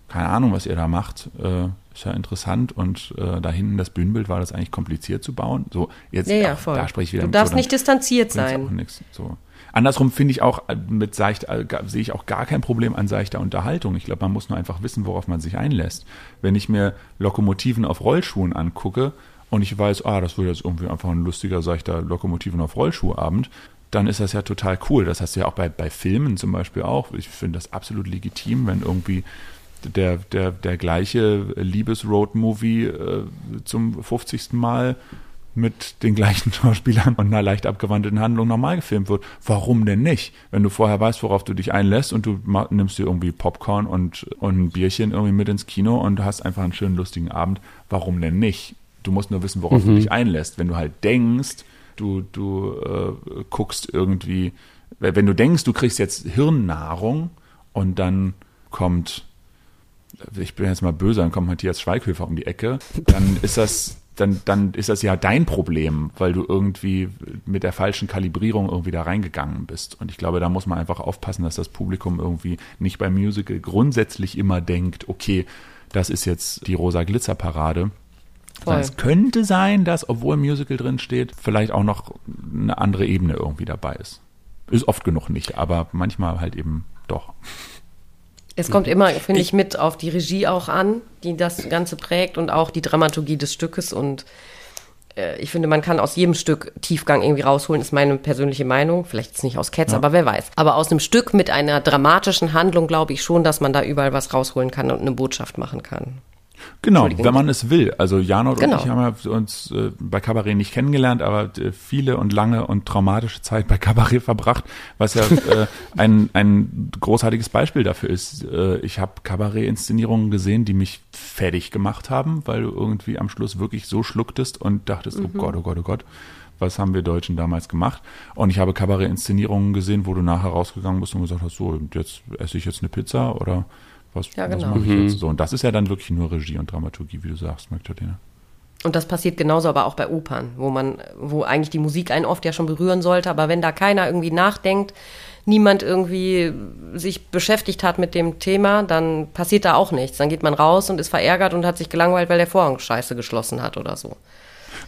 keine Ahnung, was ihr da macht, äh, ist ja interessant und äh, da hinten das Bühnenbild war das eigentlich kompliziert zu bauen. So, jetzt Ja, ja, voll. da spreche ich wieder Du mit darfst so, nicht distanziert sein. Nix, so. Andersrum finde ich auch äh, mit seichter, äh, sehe ich auch gar kein Problem an seichter Unterhaltung. Ich glaube, man muss nur einfach wissen, worauf man sich einlässt. Wenn ich mir Lokomotiven auf Rollschuhen angucke und ich weiß, ah, das wird jetzt irgendwie einfach ein lustiger, seichter Lokomotiven auf Rollschuhabend, dann ist das ja total cool. Das hast du ja auch bei, bei Filmen zum Beispiel auch. Ich finde das absolut legitim, wenn irgendwie der, der, der gleiche Liebes-Road-Movie äh, zum 50. Mal mit den gleichen (laughs) Schauspielern und einer leicht abgewandelten Handlung nochmal gefilmt wird. Warum denn nicht? Wenn du vorher weißt, worauf du dich einlässt und du nimmst dir irgendwie Popcorn und, und ein Bierchen irgendwie mit ins Kino und hast einfach einen schönen, lustigen Abend, warum denn nicht? Du musst nur wissen, worauf mhm. du dich einlässt. Wenn du halt denkst, du, du äh, guckst irgendwie, wenn du denkst, du kriegst jetzt Hirnnahrung und dann kommt, ich bin jetzt mal böse, dann kommt Matthias Schweighöfer um die Ecke, dann ist das dann, dann ist das ja dein Problem, weil du irgendwie mit der falschen Kalibrierung irgendwie da reingegangen bist. Und ich glaube, da muss man einfach aufpassen, dass das Publikum irgendwie nicht beim Musical grundsätzlich immer denkt, okay, das ist jetzt die rosa Glitzerparade. Es könnte sein, dass, obwohl ein Musical drin steht, vielleicht auch noch eine andere Ebene irgendwie dabei ist. Ist oft genug nicht, aber manchmal halt eben doch. Es kommt immer, finde ich, mit auf die Regie auch an, die das Ganze prägt und auch die Dramaturgie des Stückes. Und äh, ich finde, man kann aus jedem Stück Tiefgang irgendwie rausholen, ist meine persönliche Meinung. Vielleicht ist nicht aus Cats, ja. aber wer weiß. Aber aus einem Stück mit einer dramatischen Handlung glaube ich schon, dass man da überall was rausholen kann und eine Botschaft machen kann. Genau, wenn man es will. Also Janot genau. und ich haben ja uns äh, bei Kabarett nicht kennengelernt, aber äh, viele und lange und traumatische Zeit bei Kabarett verbracht, was ja äh, (laughs) ein, ein großartiges Beispiel dafür ist. Äh, ich habe Kabarett-Inszenierungen gesehen, die mich fertig gemacht haben, weil du irgendwie am Schluss wirklich so schlucktest und dachtest, oh mhm. oh Gott, oh Gott, oh Gott was haben wir Deutschen damals gemacht? Und ich habe Kabarett-Inszenierungen gesehen, wo du nachher rausgegangen bist und gesagt hast, so, jetzt esse ich jetzt eine Pizza oder was, ja, genau. was mache ich mhm. jetzt? So, und das ist ja dann wirklich nur Regie und Dramaturgie, wie du sagst, Magdalena. Und das passiert genauso aber auch bei Opern, wo man, wo eigentlich die Musik einen oft ja schon berühren sollte, aber wenn da keiner irgendwie nachdenkt, niemand irgendwie sich beschäftigt hat mit dem Thema, dann passiert da auch nichts. Dann geht man raus und ist verärgert und hat sich gelangweilt, weil der Vorhang scheiße geschlossen hat oder so.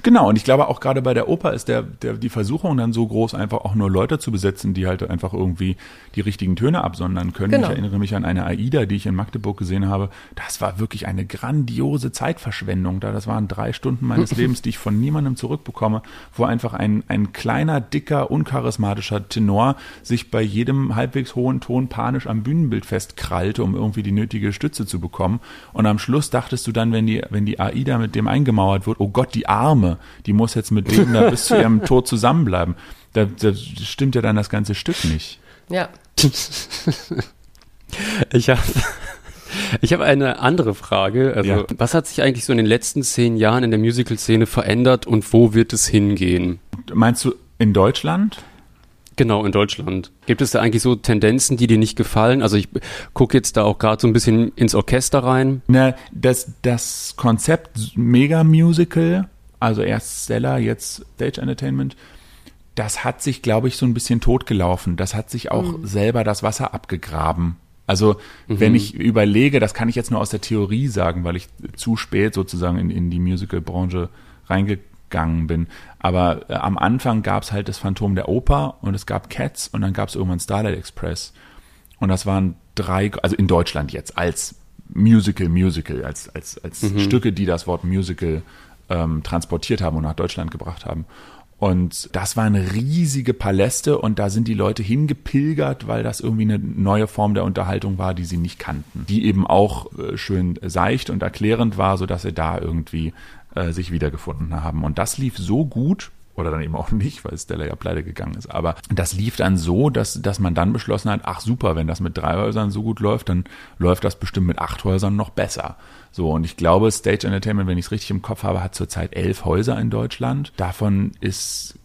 Genau, und ich glaube auch gerade bei der Oper ist der, der, die Versuchung dann so groß, einfach auch nur Leute zu besetzen, die halt einfach irgendwie die richtigen Töne absondern können. Genau. Ich erinnere mich an eine AIDA, die ich in Magdeburg gesehen habe. Das war wirklich eine grandiose Zeitverschwendung da. Das waren drei Stunden meines (laughs) Lebens, die ich von niemandem zurückbekomme, wo einfach ein, ein kleiner, dicker, uncharismatischer Tenor sich bei jedem halbwegs hohen Ton panisch am Bühnenbild festkrallte, um irgendwie die nötige Stütze zu bekommen. Und am Schluss dachtest du dann, wenn die, wenn die AIDA mit dem eingemauert wird, oh Gott, die Arme, die muss jetzt mit dem da (laughs) bis zu ihrem Tod zusammenbleiben. Da, da stimmt ja dann das ganze Stück nicht. Ja. (laughs) ich habe ich habe eine andere Frage. Also, ja. was hat sich eigentlich so in den letzten zehn Jahren in der Musical-Szene verändert und wo wird es hingehen? Meinst du in Deutschland? Genau, in Deutschland. Gibt es da eigentlich so Tendenzen, die dir nicht gefallen? Also ich gucke jetzt da auch gerade so ein bisschen ins Orchester rein. Na, das, das Konzept Mega-Musical also erst Stella, jetzt Stage Entertainment, das hat sich, glaube ich, so ein bisschen totgelaufen. Das hat sich auch mhm. selber das Wasser abgegraben. Also mhm. wenn ich überlege, das kann ich jetzt nur aus der Theorie sagen, weil ich zu spät sozusagen in, in die Musical-Branche reingegangen bin. Aber äh, am Anfang gab es halt das Phantom der Oper und es gab Cats und dann gab es irgendwann Starlight Express. Und das waren drei, also in Deutschland jetzt als Musical, Musical, als, als, als mhm. Stücke, die das Wort Musical ähm, transportiert haben und nach Deutschland gebracht haben. Und das waren riesige Paläste und da sind die Leute hingepilgert, weil das irgendwie eine neue Form der Unterhaltung war, die sie nicht kannten. Die eben auch äh, schön seicht und erklärend war, sodass sie da irgendwie äh, sich wiedergefunden haben. Und das lief so gut, oder dann eben auch (laughs) nicht, weil Stella ja pleite gegangen ist. Aber das lief dann so, dass, dass man dann beschlossen hat, ach super, wenn das mit drei Häusern so gut läuft, dann läuft das bestimmt mit acht Häusern noch besser. So, und ich glaube, Stage Entertainment, wenn ich es richtig im Kopf habe, hat zurzeit elf Häuser in Deutschland. Davon ist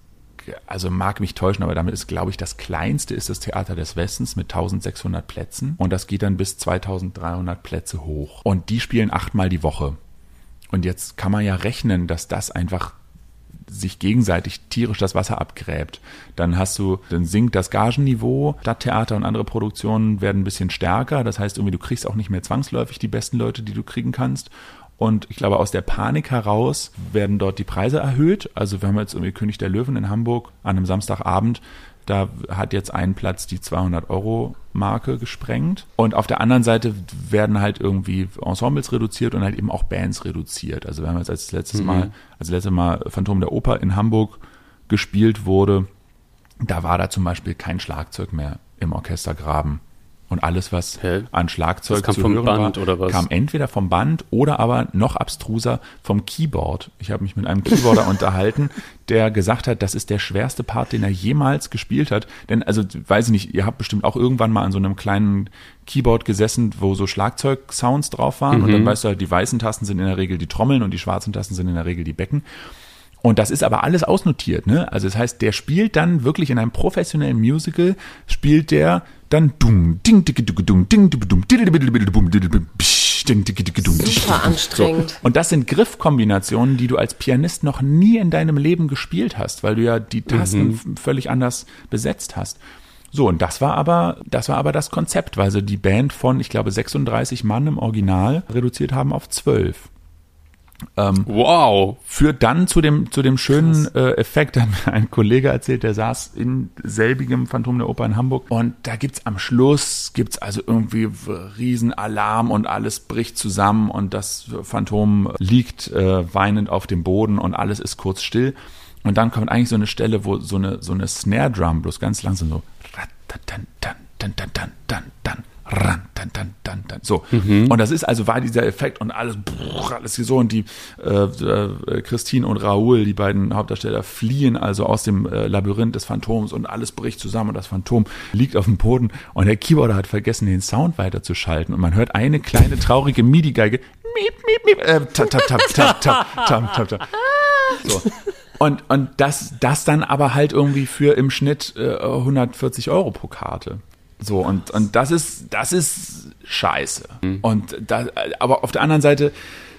also mag mich täuschen, aber damit ist, glaube ich, das kleinste ist das Theater des Westens mit 1600 Plätzen und das geht dann bis 2300 Plätze hoch. Und die spielen achtmal die Woche. Und jetzt kann man ja rechnen, dass das einfach sich gegenseitig tierisch das Wasser abgräbt. Dann hast du, dann sinkt das Gagenniveau, Stadttheater und andere Produktionen werden ein bisschen stärker. Das heißt, irgendwie, du kriegst auch nicht mehr zwangsläufig die besten Leute, die du kriegen kannst. Und ich glaube, aus der Panik heraus werden dort die Preise erhöht. Also wir haben jetzt irgendwie König der Löwen in Hamburg an einem Samstagabend. Da hat jetzt ein Platz die 200 Euro Marke gesprengt. Und auf der anderen Seite werden halt irgendwie Ensembles reduziert und halt eben auch Bands reduziert. Also wir haben jetzt als letztes mhm. Mal, als letztes Mal Phantom der Oper in Hamburg gespielt wurde, da war da zum Beispiel kein Schlagzeug mehr im Orchestergraben. Und alles, was Hä? an Schlagzeug zu hören war, kam entweder vom Band oder aber noch abstruser vom Keyboard. Ich habe mich mit einem Keyboarder (laughs) unterhalten, der gesagt hat, das ist der schwerste Part, den er jemals gespielt hat. Denn, also, weiß ich nicht, ihr habt bestimmt auch irgendwann mal an so einem kleinen Keyboard gesessen, wo so Schlagzeug-Sounds drauf waren. Mhm. Und dann mhm. weißt du halt, die weißen Tasten sind in der Regel die Trommeln und die schwarzen Tasten sind in der Regel die Becken. Und das ist aber alles ausnotiert, ne? Also das heißt, der spielt dann wirklich in einem professionellen Musical, spielt der dann dung, ding, ding, ding, ding, ding, ding, Super anstrengend. So. Und das sind Griffkombinationen, die du als Pianist noch nie in deinem Leben gespielt hast, weil du ja die Tasten mhm. völlig anders besetzt hast. So, und das war aber, das war aber das Konzept, weil sie die Band von, ich glaube, 36 Mann im Original reduziert haben auf 12. Ähm, wow. Führt dann zu dem, zu dem schönen äh, Effekt, (laughs) hat mir ein Kollege erzählt, der saß in selbigem Phantom der Oper in Hamburg und da gibt's am Schluss, gibt's also irgendwie Riesenalarm und alles bricht zusammen und das Phantom liegt äh, weinend auf dem Boden und alles ist kurz still. Und dann kommt eigentlich so eine Stelle, wo so eine, so eine Snare Drum bloß ganz langsam so dann, dann, dann, dann, dann, dann, dann, ran, dann, dann, dann, dann. So. Mhm. Und das ist also, war dieser Effekt und alles, brrr, alles so. Und die äh, äh, Christine und Raoul, die beiden Hauptdarsteller, fliehen also aus dem äh, Labyrinth des Phantoms und alles bricht zusammen und das Phantom liegt auf dem Boden und der Keyboarder hat vergessen, den Sound weiterzuschalten. Und man hört eine kleine traurige MIDI-Geige. Miep, miep, miep, äh, tap, tap, tap, tap, tap, tap, tap, tap. So. Und, und das, das dann aber halt irgendwie für im Schnitt äh, 140 Euro pro Karte. So, und, und das ist, das ist scheiße. Mhm. Und da, aber auf der anderen Seite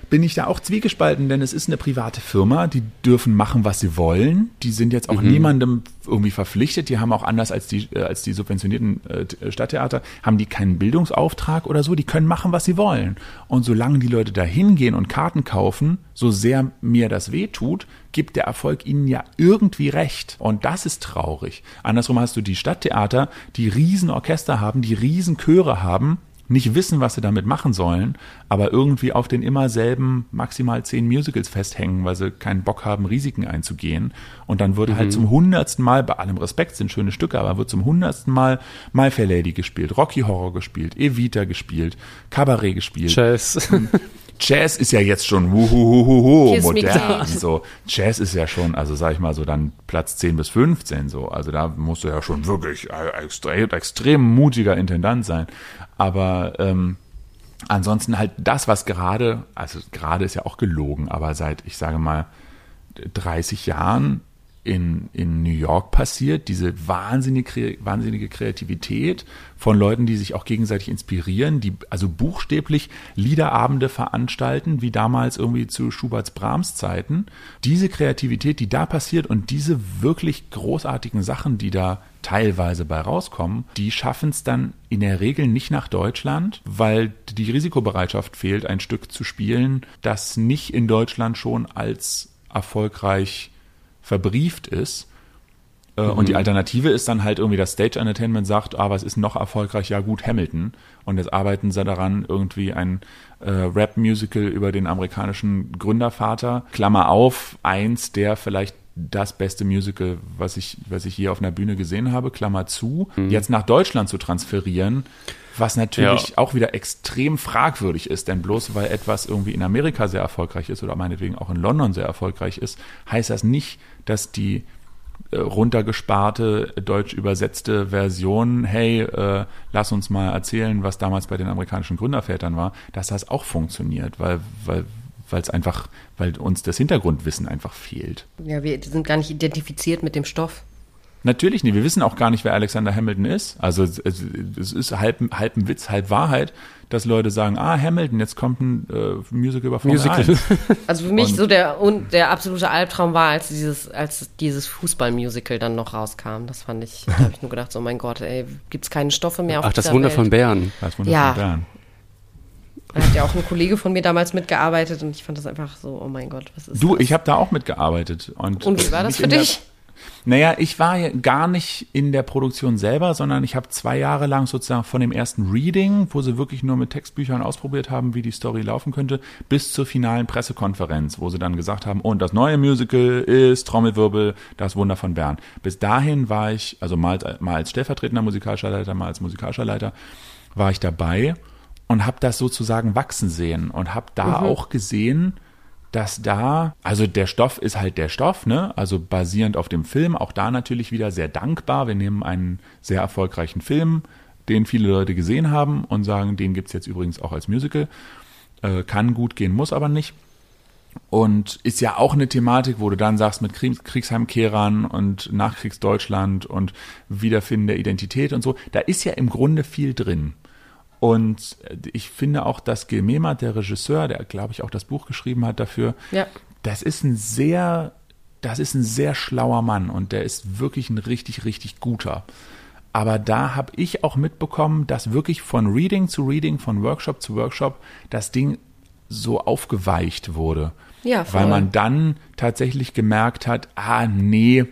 bin ich da auch zwiegespalten, denn es ist eine private Firma, die dürfen machen, was sie wollen. Die sind jetzt auch mhm. niemandem irgendwie verpflichtet. Die haben auch anders als die, äh, als die subventionierten äh, Stadttheater, haben die keinen Bildungsauftrag oder so. Die können machen, was sie wollen. Und solange die Leute da hingehen und Karten kaufen, so sehr mir das weh tut, gibt der Erfolg ihnen ja irgendwie recht. Und das ist traurig. Andersrum hast du die Stadttheater, die Riesenorchester haben, die Riesenchöre haben, nicht wissen, was sie damit machen sollen, aber irgendwie auf den immer selben maximal zehn Musicals festhängen, weil sie keinen Bock haben, Risiken einzugehen. Und dann wird halt mhm. halt zum hundertsten Mal, bei allem Respekt sind schöne Stücke, aber wird zum hundertsten Mal My Fair Lady gespielt, Rocky Horror gespielt, Evita gespielt, Cabaret gespielt. Jazz. Jazz ist ja jetzt schon wuhuhuhuhu, modern. So, Jazz ist ja schon, also sag ich mal so dann Platz 10 bis 15 so. Also da musst du ja schon wirklich extrem, extrem mutiger Intendant sein. Aber ähm, ansonsten halt das, was gerade, also gerade ist ja auch gelogen, aber seit, ich sage mal, 30 Jahren in, in New York passiert, diese wahnsinnige, wahnsinnige Kreativität von Leuten, die sich auch gegenseitig inspirieren, die also buchstäblich Liederabende veranstalten, wie damals irgendwie zu Schuberts Brahms Zeiten. Diese Kreativität, die da passiert und diese wirklich großartigen Sachen, die da teilweise bei rauskommen, die schaffen es dann in der Regel nicht nach Deutschland, weil die Risikobereitschaft fehlt, ein Stück zu spielen, das nicht in Deutschland schon als erfolgreich verbrieft ist. Äh, mhm. Und die Alternative ist dann halt irgendwie, das Stage Entertainment sagt, ah, was ist noch erfolgreich? Ja gut, Hamilton. Und jetzt arbeiten sie daran, irgendwie ein äh, Rap-Musical über den amerikanischen Gründervater, Klammer auf, eins der vielleicht das beste Musical, was ich, was ich je auf einer Bühne gesehen habe, Klammer zu, mhm. jetzt nach Deutschland zu transferieren, was natürlich ja. auch wieder extrem fragwürdig ist, denn bloß weil etwas irgendwie in Amerika sehr erfolgreich ist oder meinetwegen auch in London sehr erfolgreich ist, heißt das nicht, dass die äh, runtergesparte, deutsch übersetzte Version, hey, äh, lass uns mal erzählen, was damals bei den amerikanischen Gründervätern war, dass das auch funktioniert, weil, weil, weil es einfach, weil uns das Hintergrundwissen einfach fehlt. Ja, wir sind gar nicht identifiziert mit dem Stoff. Natürlich nicht. Wir wissen auch gar nicht, wer Alexander Hamilton ist. Also es, es ist halb, halb ein Witz, halb Wahrheit, dass Leute sagen, ah, Hamilton, jetzt kommt ein äh, Musical über Formel Musical. 1. (laughs) Also für mich und, so der, und der absolute Albtraum war, als dieses, als dieses Fußballmusical dann noch rauskam. Das fand ich, da habe ich nur gedacht, oh mein Gott, ey, gibt es keine Stoffe mehr auf Ach, das Wunder Welt. von Bern. Das Wunder ja. von Bern. Da hat ja auch ein Kollege von mir damals mitgearbeitet und ich fand das einfach so, oh mein Gott, was ist Du, das? ich habe da auch mitgearbeitet. Und, Und wie war das für dich? Naja, ich war ja gar nicht in der Produktion selber, sondern ich habe zwei Jahre lang sozusagen von dem ersten Reading, wo sie wirklich nur mit Textbüchern ausprobiert haben, wie die Story laufen könnte, bis zur finalen Pressekonferenz, wo sie dann gesagt haben, und das neue Musical ist Trommelwirbel, das Wunder von Bern. Bis dahin war ich, also mal, als- mal als stellvertretender musikalischer Leiter, mal als musikalischer Leiter, war ich dabei und habe das sozusagen wachsen sehen und habe da auch gesehen, dass da, also der Stoff ist halt der Stoff, ne? Also basierend auf dem Film, auch da natürlich wieder sehr dankbar. Wir nehmen einen sehr erfolgreichen Film, den viele Leute gesehen haben und sagen, den gibt's jetzt übrigens auch als Musical. Äh, kann gut gehen, muss aber nicht. Und ist ja auch eine Thematik, wo du dann sagst, mit Kriegs Kriegsheimkehrern und Nachkriegsdeutschland und Wiederfinden der Identität und so, da ist ja im Grunde viel drin. Und ich finde auch, dass Gil Mehmet, der Regisseur, der glaube ich auch das Buch geschrieben hat dafür, Ja. das ist ein sehr, das ist ein sehr schlauer Mann und der ist wirklich ein richtig, richtig guter. Aber da habe ich auch mitbekommen, dass wirklich von Reading zu Reading, von Workshop zu Workshop das Ding so aufgeweicht wurde. Ja, voll. Weil man dann tatsächlich gemerkt hat, ah, nee,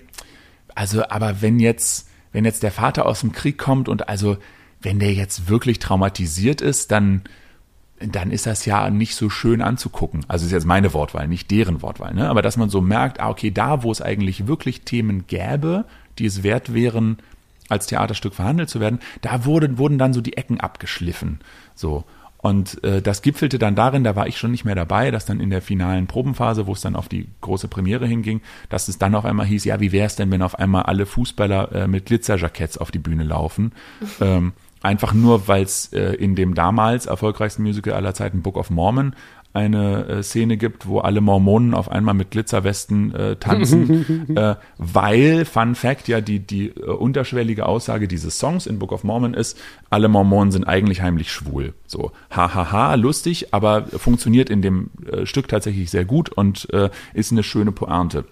also, aber wenn jetzt, wenn jetzt der Vater aus dem Krieg kommt und also, wenn der jetzt wirklich traumatisiert ist, dann, dann ist das ja nicht so schön anzugucken. Also ist jetzt meine Wortwahl, nicht deren Wortwahl, ne? Aber dass man so merkt, ah, okay, da, wo es eigentlich wirklich Themen gäbe, die es wert wären, als Theaterstück verhandelt zu werden, da wurden, wurden dann so die Ecken abgeschliffen. So. Und äh, das gipfelte dann darin, da war ich schon nicht mehr dabei, dass dann in der finalen Probenphase, wo es dann auf die große Premiere hinging, dass es dann auf einmal hieß, ja, wie wäre es denn, wenn auf einmal alle Fußballer äh, mit Glitzerjacketts auf die Bühne laufen? (laughs) ähm, einfach nur, weil es äh, in dem damals erfolgreichsten Musical aller Zeiten, Book of Mormon, eine äh, Szene gibt, wo alle Mormonen auf einmal mit Glitzerwesten äh, tanzen, (laughs) äh, weil, Fun Fact, ja, die, die äh, unterschwellige Aussage dieses Songs in Book of Mormon ist, alle Mormonen sind eigentlich heimlich schwul. So, hahaha, lustig, aber funktioniert in dem äh, Stück tatsächlich sehr gut und äh, ist eine schöne Pointe.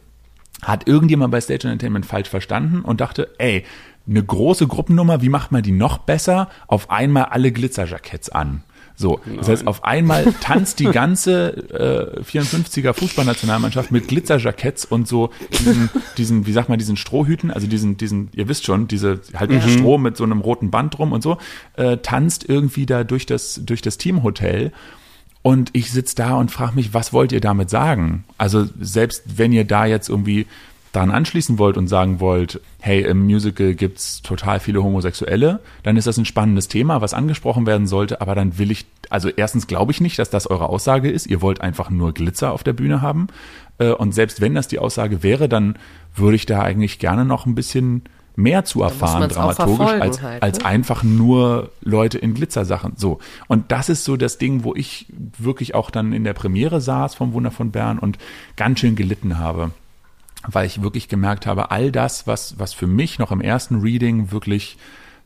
Hat irgendjemand bei Stage Entertainment falsch verstanden und dachte, ey, eine große Gruppennummer, wie macht man die noch besser? Auf einmal alle Glitzerjacketts an. So, das heißt, auf einmal tanzt die ganze äh, 54er Fußballnationalmannschaft mit Glitzerjacketts und so diesen, diesen, wie sagt man, diesen Strohhüten, also diesen, diesen, ihr wisst schon, diese halt Stroh mit so einem roten Band drum und so, äh, tanzt irgendwie da durch das, durch das Teamhotel. Und ich sitz da und frage mich, was wollt ihr damit sagen? Also selbst wenn ihr da jetzt irgendwie daran anschließen wollt und sagen wollt, hey, im Musical gibt's total viele Homosexuelle, dann ist das ein spannendes Thema, was angesprochen werden sollte, aber dann will ich, also erstens glaube ich nicht, dass das eure Aussage ist, ihr wollt einfach nur Glitzer auf der Bühne haben. Äh, Und selbst wenn das die Aussage wäre, dann würde ich da eigentlich gerne noch ein bisschen mehr zu erfahren, dramaturgisch, als, halt, als ne? einfach nur Leute in Glitzersachen. So. Und das ist so das Ding, wo ich wirklich auch dann in der Premiere saß vom Wunder von Bern und ganz schön gelitten habe. Weil ich wirklich gemerkt habe, all das, was, was für mich noch im ersten Reading wirklich,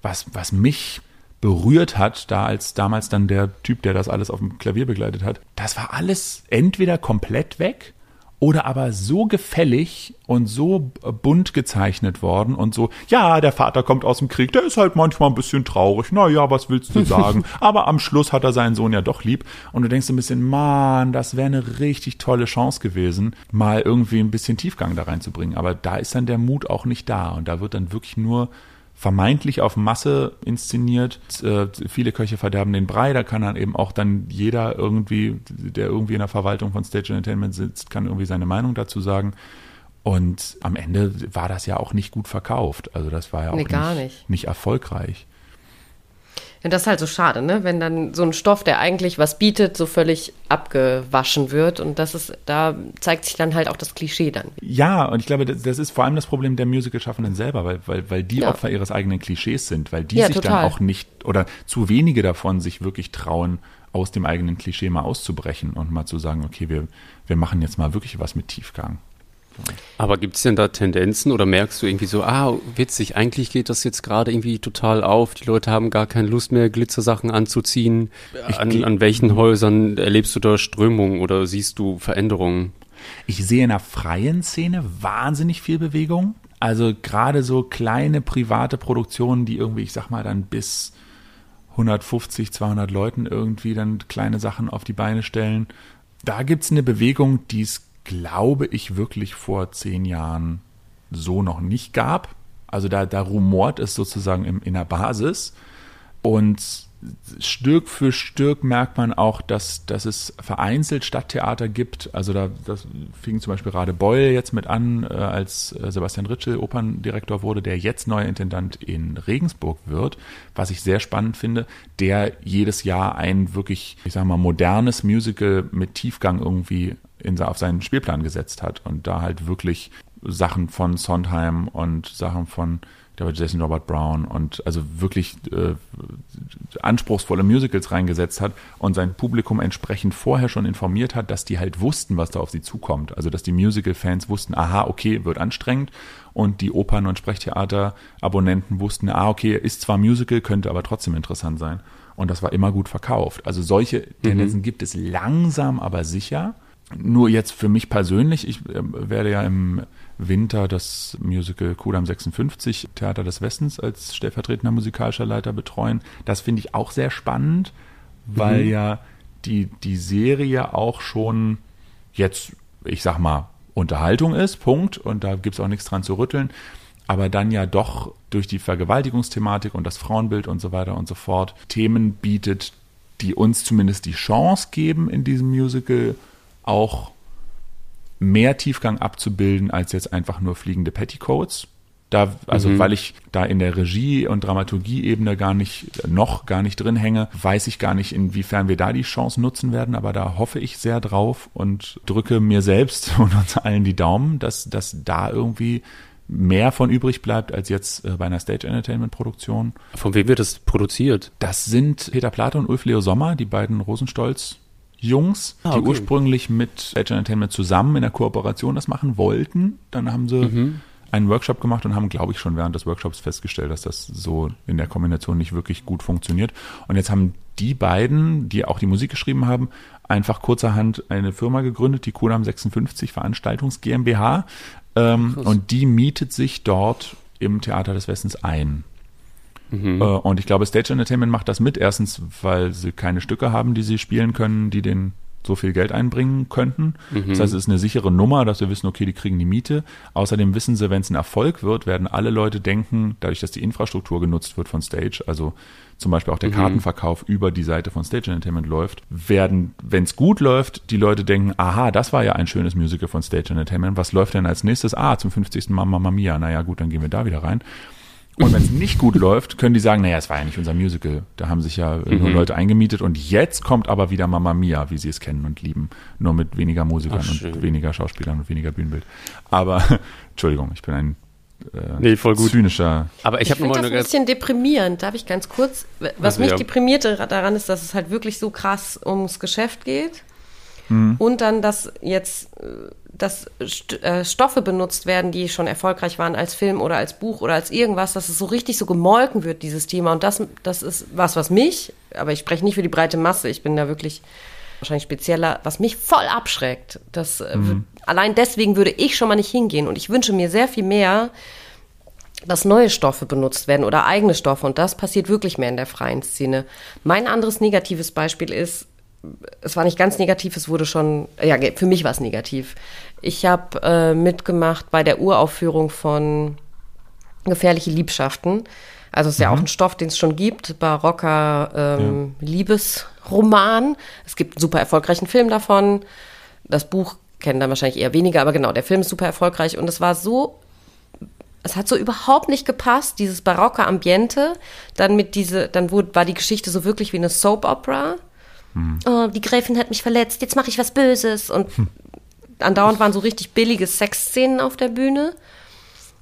was, was mich berührt hat, da als damals dann der Typ, der das alles auf dem Klavier begleitet hat, das war alles entweder komplett weg oder aber so gefällig und so bunt gezeichnet worden und so, ja, der Vater kommt aus dem Krieg, der ist halt manchmal ein bisschen traurig, na ja, was willst du sagen? (laughs) aber am Schluss hat er seinen Sohn ja doch lieb und du denkst so ein bisschen, man, das wäre eine richtig tolle Chance gewesen, mal irgendwie ein bisschen Tiefgang da reinzubringen, aber da ist dann der Mut auch nicht da und da wird dann wirklich nur vermeintlich auf Masse inszeniert. Äh, viele Köche verderben den Brei, da kann dann eben auch dann jeder irgendwie, der irgendwie in der Verwaltung von Stage Entertainment sitzt, kann irgendwie seine Meinung dazu sagen. Und am Ende war das ja auch nicht gut verkauft. Also das war ja auch Nee, nicht, nicht. nicht erfolgreich. Ja, das ist halt so schade, ne? Wenn dann so ein Stoff, der eigentlich was bietet, so völlig abgewaschen wird. Und das ist, da zeigt sich dann halt auch das Klischee dann. Ja, und ich glaube, das, das ist vor allem das Problem der Musical-Schaffenden selber, weil, weil, weil die Ja. Opfer ihres eigenen Klischees sind, weil die Ja, sich total. dann auch nicht oder zu wenige davon sich wirklich trauen, aus dem eigenen Klischee mal auszubrechen und mal zu sagen, okay, wir, wir machen jetzt mal wirklich was mit Tiefgang. Aber gibt es denn da Tendenzen oder merkst du irgendwie so, ah, witzig, eigentlich geht das jetzt gerade irgendwie total auf, die Leute haben gar keine Lust mehr, Glitzersachen anzuziehen. An, an welchen Häusern erlebst du da Strömungen oder siehst du Veränderungen? Ich sehe in der freien Szene wahnsinnig viel Bewegung. Also gerade so kleine private Produktionen, die irgendwie, ich sag mal, dann bis 150, 200 Leuten irgendwie dann kleine Sachen auf die Beine stellen. Da gibt es eine Bewegung, die es, glaube ich, wirklich vor zehn Jahren so noch nicht gab. Also da, da rumort es sozusagen im, in der Basis. Und Stück für Stück merkt man auch, dass, dass es vereinzelt Stadttheater gibt. Also da das fing zum Beispiel Rade Beul jetzt mit an, äh, als äh, Sebastian Ritschel Operndirektor wurde, der jetzt neuer Intendant in Regensburg wird, was ich sehr spannend finde, der jedes Jahr ein wirklich, ich sag mal, modernes Musical mit Tiefgang irgendwie in, auf seinen Spielplan gesetzt hat und da halt wirklich Sachen von Sondheim und Sachen von war Jason Robert Brown und also wirklich äh, anspruchsvolle Musicals reingesetzt hat und sein Publikum entsprechend vorher schon informiert hat, dass die halt wussten, was da auf sie zukommt. Also dass die Musical-Fans wussten, aha, okay, wird anstrengend und die Opern- und Sprechtheater-Abonnenten wussten, ah, okay, ist zwar Musical, könnte aber trotzdem interessant sein. Und das war immer gut verkauft. Also solche Tendenzen mhm. gibt es langsam, aber sicher. Nur jetzt für mich persönlich, ich äh, werde ja im Winter das Musical Kudam 56 Theater des Westens als stellvertretender musikalischer Leiter betreuen. Das finde ich auch sehr spannend, weil mhm. ja die, die Serie auch schon jetzt, ich sag mal, Unterhaltung ist, Punkt. Und da gibt es auch nichts dran zu rütteln. Aber dann ja doch durch die Vergewaltigungsthematik und das Frauenbild und so weiter und so fort Themen bietet, die uns zumindest die Chance geben, in diesem Musical auch mehr Tiefgang abzubilden als jetzt einfach nur fliegende Petticoats. Da, also mhm. weil ich da in der Regie- und Dramaturgie-Ebene gar nicht, noch gar nicht drin hänge, weiß ich gar nicht, inwiefern wir da die Chance nutzen werden, aber da hoffe ich sehr drauf und drücke mir selbst (laughs) und uns allen die Daumen, dass, dass da irgendwie mehr von übrig bleibt als jetzt äh, bei einer Stage Entertainment Produktion. Von wem wird das produziert? Das sind Peter Plate und Ulf Leo Sommer, die beiden Rosenstolz Jungs, ah, okay. die ursprünglich mit Edge Entertainment zusammen in der Kooperation das machen wollten. Dann haben sie mhm. einen Workshop gemacht und haben, glaube ich, schon während des Workshops festgestellt, dass das so in der Kombination nicht wirklich gut funktioniert. Und jetzt haben die beiden, die auch die Musik geschrieben haben, einfach kurzerhand eine Firma gegründet, die Kunam 56 Veranstaltungs GmbH. Ähm, und die mietet sich dort im Theater des Westens ein. Mhm. Äh, und ich glaube, Stage Entertainment macht das mit. Erstens, weil sie keine Stücke haben, die sie spielen können, die den so viel Geld einbringen könnten. Mhm. Das heißt, es ist eine sichere Nummer, dass wir wissen, okay, die kriegen die Miete. Außerdem wissen sie, wenn es ein Erfolg wird, werden alle Leute denken, dadurch, dass die Infrastruktur genutzt wird von Stage, also zum Beispiel auch der mhm. Kartenverkauf über die Seite von Stage Entertainment läuft, werden, wenn es gut läuft, die Leute denken, aha, das war ja ein schönes Musical von Stage Entertainment. Was läuft denn als nächstes? Ah, zum 50. Mal Mamma Mia. Naja, gut, dann gehen wir da wieder rein. Und wenn es nicht gut läuft, können die sagen, naja, es war ja nicht unser Musical. Da haben sich ja mhm. nur Leute eingemietet und jetzt kommt aber wieder Mamma Mia, wie sie es kennen und lieben. Nur mit weniger Musikern Ach, und weniger Schauspielern und weniger Bühnenbild. Aber, (laughs) Entschuldigung, ich bin ein äh, nee, voll gut. zynischer. Aber ich habe nur das ein bisschen deprimierend. Darf ich ganz kurz? Was also, mich ja. deprimierte daran ist, dass es halt wirklich so krass ums Geschäft geht. Mhm. Und dann, dass jetzt äh, dass äh, Stoffe benutzt werden, die schon erfolgreich waren als Film oder als Buch oder als irgendwas, dass es so richtig so gemolken wird, dieses Thema. Und das, das ist was, was mich, aber ich spreche nicht für die breite Masse, ich bin da wirklich wahrscheinlich spezieller, was mich voll abschreckt. Das, äh, mhm. Allein deswegen würde ich schon mal nicht hingehen. Und ich wünsche mir sehr viel mehr, dass neue Stoffe benutzt werden oder eigene Stoffe. Und das passiert wirklich mehr in der freien Szene. Mein anderes negatives Beispiel ist, es war nicht ganz negativ, es wurde schon, ja, für mich war es negativ. Ich habe äh, mitgemacht bei der Uraufführung von Gefährliche Liebschaften. Also es ist mhm. ja auch ein Stoff, den es schon gibt, barocker ähm, ja. Liebesroman. Es gibt einen super erfolgreichen Film davon. Das Buch kennen dann wahrscheinlich eher weniger, aber genau, der Film ist super erfolgreich und es war so es hat so überhaupt nicht gepasst, dieses barocke Ambiente. Dann mit diese, dann wurde, war die Geschichte so wirklich wie eine Soap Opera. Hm. Oh, die Gräfin hat mich verletzt, jetzt mache ich was Böses. Und hm. andauernd waren so richtig billige Sexszenen auf der Bühne.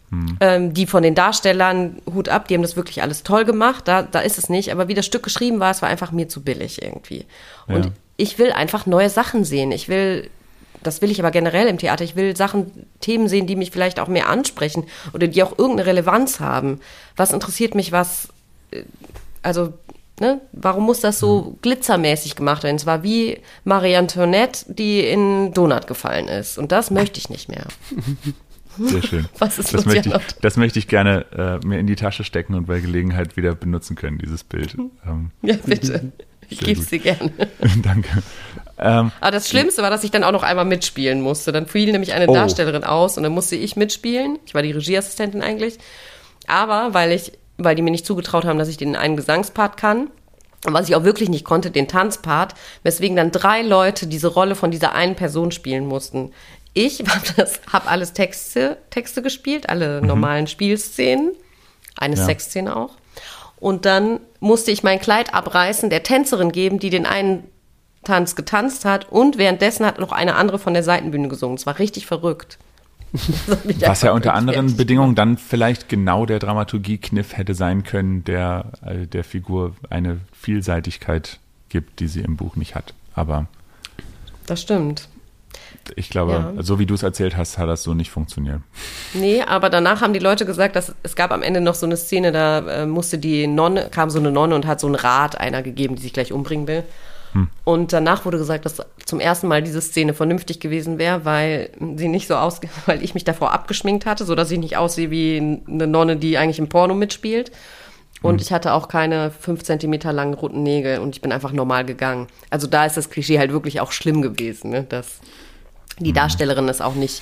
Hm. Ähm, die von den Darstellern, Hut ab, die haben das wirklich alles toll gemacht, da, da ist es nicht. Aber wie das Stück geschrieben war, es war einfach mir zu billig irgendwie. Und ja. ich will einfach neue Sachen sehen. Ich will, das will ich aber generell im Theater, ich will Sachen, Themen sehen, die mich vielleicht auch mehr ansprechen oder die auch irgendeine Relevanz haben. Was interessiert mich, was, äh, also Ne? Warum muss das so glitzermäßig gemacht werden? Es war wie Marie Antoinette, die in Donut gefallen ist. Und das möchte ich nicht mehr. (laughs) Sehr schön. Was ist das, möchte ich, das möchte ich gerne äh, mir in die Tasche stecken und bei Gelegenheit wieder benutzen können, dieses Bild. Ähm, Ja, bitte. Ich gebe es dir gerne. (laughs) danke. Ähm, Aber das Schlimmste war, dass ich dann auch noch einmal mitspielen musste. Dann fiel nämlich eine Oh. Darstellerin aus und dann musste ich mitspielen. Ich war die Regieassistentin eigentlich. Aber weil ich, weil die mir nicht zugetraut haben, dass ich den einen Gesangspart kann. Und was ich auch wirklich nicht konnte, den Tanzpart, weswegen dann drei Leute diese Rolle von dieser einen Person spielen mussten. Ich (laughs) habe alles Texte, Texte gespielt, alle normalen Spielszenen, eine Ja. Sexszene auch. Und dann musste ich mein Kleid abreißen, der Tänzerin geben, die den einen Tanz getanzt hat und währenddessen hat noch eine andere von der Seitenbühne gesungen. Es war richtig verrückt. Was ja unter anderen Bedingungen dann vielleicht genau der Dramaturgie-Kniff hätte sein können, der äh, der Figur eine Vielseitigkeit gibt, die sie im Buch nicht hat. Aber. Das stimmt. ich glaube, Ja. so wie du es erzählt hast, hat das so nicht funktioniert. Nee, aber danach haben die Leute gesagt, dass es gab am Ende noch so eine Szene, da äh, musste die Nonne, kam so eine Nonne und hat so einen Rat einer gegeben, die sich gleich umbringen will. Und danach wurde gesagt, dass zum ersten Mal diese Szene vernünftig gewesen wäre, weil sie nicht so aus, (laughs) weil ich mich davor abgeschminkt hatte, so dass ich nicht aussehe wie eine Nonne, die eigentlich im Porno mitspielt. Und ich hatte auch keine fünf Zentimeter langen roten Nägel und ich bin einfach normal gegangen. Also da ist das Klischee halt wirklich auch schlimm gewesen, ne? dass die Darstellerin es auch nicht,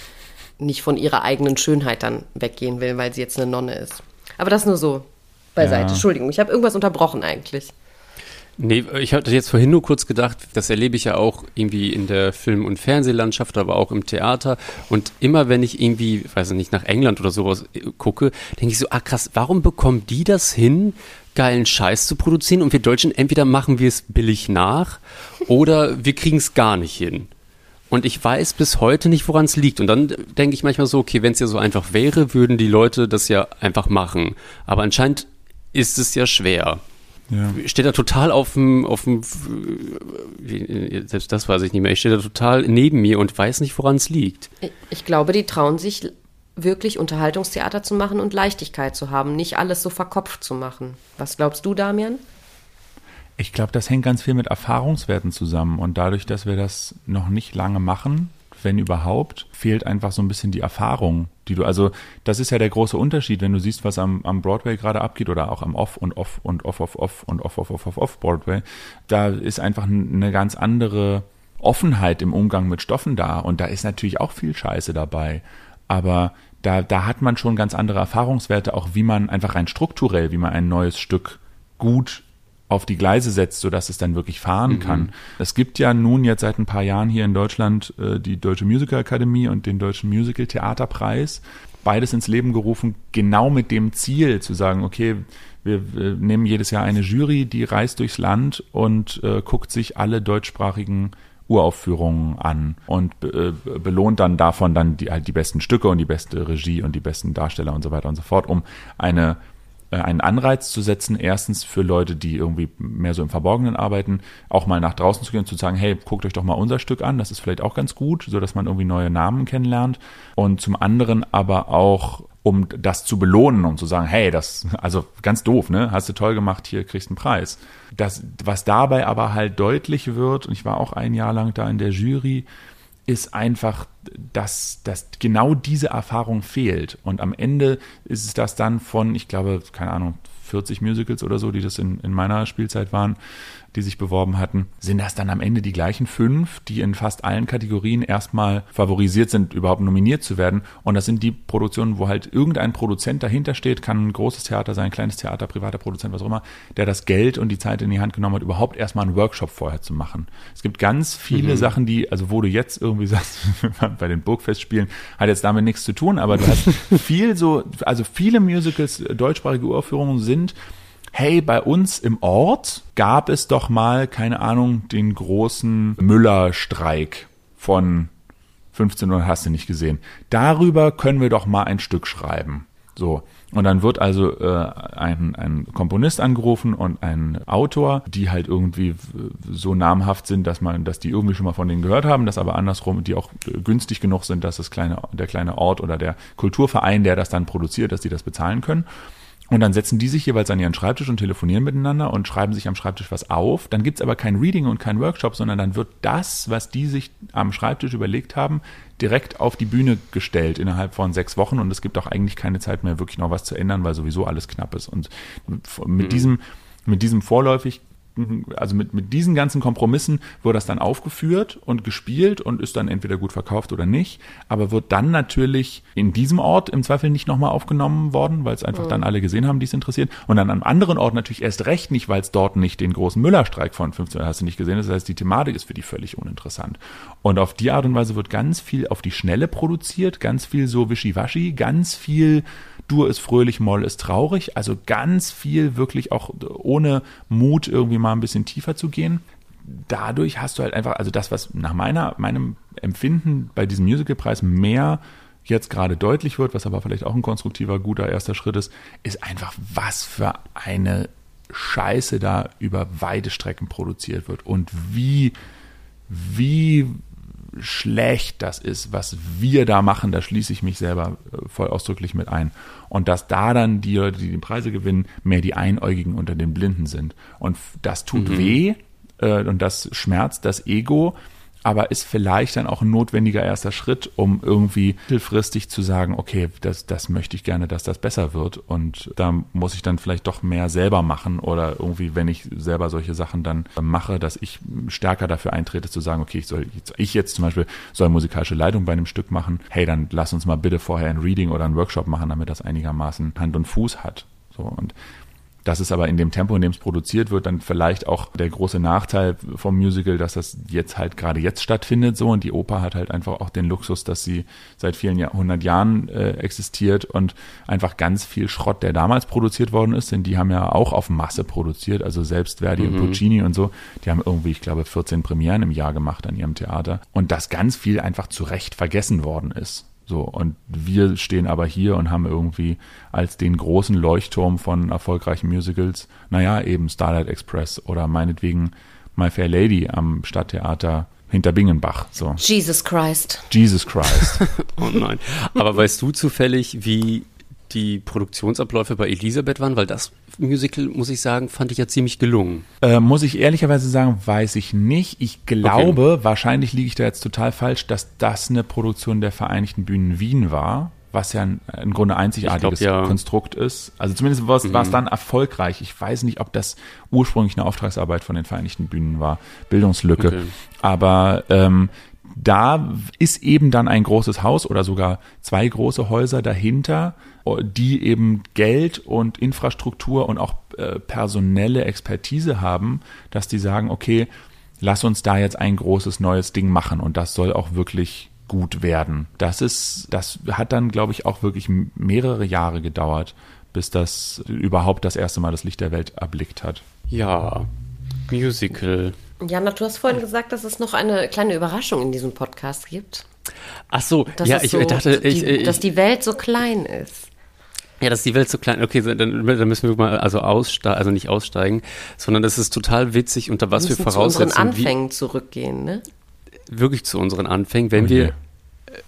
nicht von ihrer eigenen Schönheit dann weggehen will, weil sie jetzt eine Nonne ist. Aber das nur so beiseite. Ja. Entschuldigung, ich habe irgendwas unterbrochen eigentlich. Nee, ich hatte jetzt vorhin nur kurz gedacht, das erlebe ich ja auch irgendwie in der Film- und Fernsehlandschaft, aber auch im Theater. Und immer wenn ich irgendwie, weiß ich nicht, nach England oder sowas äh, gucke, denke ich so, ah krass, warum bekommen die das hin, geilen Scheiß zu produzieren? Und wir Deutschen, entweder machen wir es billig nach oder wir kriegen es gar nicht hin. Und ich weiß bis heute nicht, woran es liegt. Und dann denke ich manchmal so, okay, wenn es ja so einfach wäre, würden die Leute das ja einfach machen. Aber anscheinend ist es ja schwer Ja. steht da total auf dem, auf dem, wie- selbst das weiß ich nicht mehr, ich stehe da total neben mir und weiß nicht, woran es liegt. Ich- Ich glaube, die trauen sich wirklich Unterhaltungstheater zu machen und Leichtigkeit zu haben, nicht alles so verkopft zu machen. Was glaubst du, Damian? Ich glaube, das hängt ganz viel mit Erfahrungswerten zusammen. Und dadurch, dass wir das noch nicht lange machen, wenn überhaupt, fehlt einfach so ein bisschen die Erfahrung, die du, also das ist ja der große Unterschied, wenn du siehst, was am, am Broadway gerade abgeht oder auch am Off und Off und Off, Off, Off und Off, Off, Off, Off, Off Broadway, da ist einfach eine ganz andere Offenheit im Umgang mit Stoffen da. Und da ist natürlich auch viel Scheiße dabei. Aber da, da hat man schon ganz andere Erfahrungswerte, auch wie man einfach rein strukturell, wie man ein neues Stück gut auf die Gleise setzt, sodass es dann wirklich fahren kann. Es gibt ja nun jetzt seit ein paar Jahren hier in Deutschland äh, die Deutsche Musical Akademie und den Deutschen Musical Theaterpreis. Beides ins Leben gerufen, genau mit dem Ziel zu sagen, okay, wir, wir nehmen jedes Jahr eine Jury, die reist durchs Land und äh, guckt sich alle deutschsprachigen Uraufführungen an und be äh, belohnt dann davon dann die, halt die besten Stücke und die beste Regie und die besten Darsteller und so weiter und so fort, um eine einen Anreiz zu setzen, erstens für Leute, die irgendwie mehr so im Verborgenen arbeiten, auch mal nach draußen zu gehen und zu sagen, hey, guckt euch doch mal unser Stück an, das ist vielleicht auch ganz gut, so dass man irgendwie neue Namen kennenlernt. Und zum anderen aber auch, um das zu belohnen, um zu sagen, hey, das, also ganz doof, ne? Hast du toll gemacht, hier kriegst einen Preis. Das, was dabei aber halt deutlich wird, und ich war auch ein Jahr lang da in der Jury, ist einfach, dass, dass genau diese Erfahrung fehlt. Und am Ende ist es das dann von, ich glaube, keine Ahnung, 40 Musicals oder so, die das in, in meiner Spielzeit waren, die sich beworben hatten, sind das dann am Ende die gleichen fünf, die in fast allen Kategorien erstmal favorisiert sind, überhaupt nominiert zu werden. Und das sind die Produktionen, wo halt irgendein Produzent dahinter steht, kann ein großes Theater sein, ein kleines Theater, privater Produzent, was auch immer, der das Geld und die Zeit in die Hand genommen hat, überhaupt erstmal einen Workshop vorher zu machen. Es gibt ganz viele Sachen, die, also wo du jetzt irgendwie (laughs) sagst, (laughs) bei den Burgfestspielen, hat jetzt damit nichts zu tun, aber du hast (laughs) viel so, also viele Musicals, äh, deutschsprachige Uraufführungen sind, hey, bei uns im Ort gab es doch mal, keine Ahnung, den großen Müller-Streik von 15 Uhr hast du nicht gesehen. Darüber können wir doch mal ein Stück schreiben. So. Und dann wird also äh, ein, ein Komponist angerufen und ein Autor, die halt irgendwie so namhaft sind, dass man, dass die irgendwie schon mal von denen gehört haben, dass aber andersrum, die auch günstig genug sind, dass das kleine, der kleine Ort oder der Kulturverein, der das dann produziert, dass die das bezahlen können. Und dann setzen die sich jeweils an ihren Schreibtisch und telefonieren miteinander und schreiben sich am Schreibtisch was auf. Dann gibt's aber kein Reading und kein Workshop, sondern dann wird das, was die sich am Schreibtisch überlegt haben, direkt auf die Bühne gestellt innerhalb von sechs Wochen und es gibt auch eigentlich keine Zeit mehr, wirklich noch was zu ändern, weil sowieso alles knapp ist. Und mit mhm. diesem, mit diesem vorläufig also mit, mit diesen ganzen Kompromissen wird das dann aufgeführt und gespielt und ist dann entweder gut verkauft oder nicht, aber wird dann natürlich in diesem Ort im Zweifel nicht nochmal aufgenommen worden, weil es einfach mhm. dann alle gesehen haben, die es interessiert. Und dann am anderen Ort natürlich erst recht nicht, weil es dort nicht den großen Müllerstreik von 15 hast du nicht gesehen. Das heißt, die Thematik ist für die völlig uninteressant. Und auf die Art und Weise wird ganz viel auf die Schnelle produziert, ganz viel so wischiwaschi, ganz viel Dur ist fröhlich, Moll ist traurig. Also ganz viel wirklich auch ohne Mut irgendwie mal ein bisschen tiefer zu gehen. Dadurch hast du halt einfach, also das, was nach meiner, meinem Empfinden bei diesem Musicalpreis mehr jetzt gerade deutlich wird, was aber vielleicht auch ein konstruktiver, guter erster Schritt ist, ist einfach, was für eine Scheiße da über weite Strecken produziert wird und wie, wie schlecht das ist, was wir da machen, da schließe ich mich selber äh, voll ausdrücklich mit ein. Und dass da dann die Leute, die die Preise gewinnen, mehr die Einäugigen unter den Blinden sind. Und das tut mhm. weh äh, und das schmerzt das Ego aber ist vielleicht dann auch ein notwendiger erster Schritt, um irgendwie mittelfristig zu sagen, okay, das, das möchte ich gerne, dass das besser wird und da muss ich dann vielleicht doch mehr selber machen oder irgendwie, wenn ich selber solche Sachen dann mache, dass ich stärker dafür eintrete zu sagen, okay, ich soll, ich jetzt zum Beispiel soll musikalische Leitung bei einem Stück machen, hey, dann lass uns mal bitte vorher ein Reading oder ein Workshop machen, damit das einigermaßen Hand und Fuß hat. So und das ist aber in dem Tempo, in dem es produziert wird, dann vielleicht auch der große Nachteil vom Musical, dass das jetzt halt gerade jetzt stattfindet so und die Oper hat halt einfach auch den Luxus, dass sie seit vielen Jahr, hundert Jahren äh, existiert und einfach ganz viel Schrott, der damals produziert worden ist, denn die haben ja auch auf Masse produziert, also selbst Verdi mhm. und Puccini und so, die haben irgendwie, ich glaube, 14 Premieren im Jahr gemacht an ihrem Theater und dass ganz viel einfach zu Recht vergessen worden ist. So, und wir stehen aber hier und haben irgendwie als den großen Leuchtturm von erfolgreichen Musicals, naja, eben Starlight Express oder meinetwegen My Fair Lady am Stadttheater hinter Bingenbach. So. Jesus Christ. Jesus Christ. (laughs) oh nein. Aber weißt du zufällig, wie die Produktionsabläufe bei Elisabeth waren? Weil das Musical, muss ich sagen, fand ich ja ziemlich gelungen. Äh, muss ich ehrlicherweise sagen, weiß ich nicht. Ich glaube, okay. wahrscheinlich liege ich da jetzt total falsch, dass das eine Produktion der Vereinigten Bühnen Wien war was ja ein, im Grunde einzigartiges glaub, ja. Konstrukt ist. Also zumindest war es, mhm. war es dann erfolgreich. Ich weiß nicht, ob das ursprünglich eine Auftragsarbeit von den Vereinigten Bühnen war. Bildungslücke. Okay. Aber ähm, da ist eben dann ein großes Haus oder sogar zwei große Häuser dahinter, die eben Geld und Infrastruktur und auch äh, personelle Expertise haben, dass die sagen, okay, lass uns da jetzt ein großes neues Ding machen und das soll auch wirklich gut werden. Das ist, das hat dann, glaube ich, auch wirklich mehrere Jahre gedauert, bis das überhaupt das erste Mal das Licht der Welt erblickt hat. Ja, Musical. Jana, du hast vorhin gesagt, dass es noch eine kleine Überraschung in diesem Podcast gibt. Ach so, dass ja, ich so, dachte, die, ich, dass die Welt so klein ist. Ja, dass die Welt so klein. Okay, dann, dann müssen wir mal also aussteigen, also nicht aussteigen, sondern das ist total witzig unter was wir Voraussetzungen. Zu unseren Anfängen zurückgehen, ne? Wirklich zu unseren Anfängen, wenn oh wir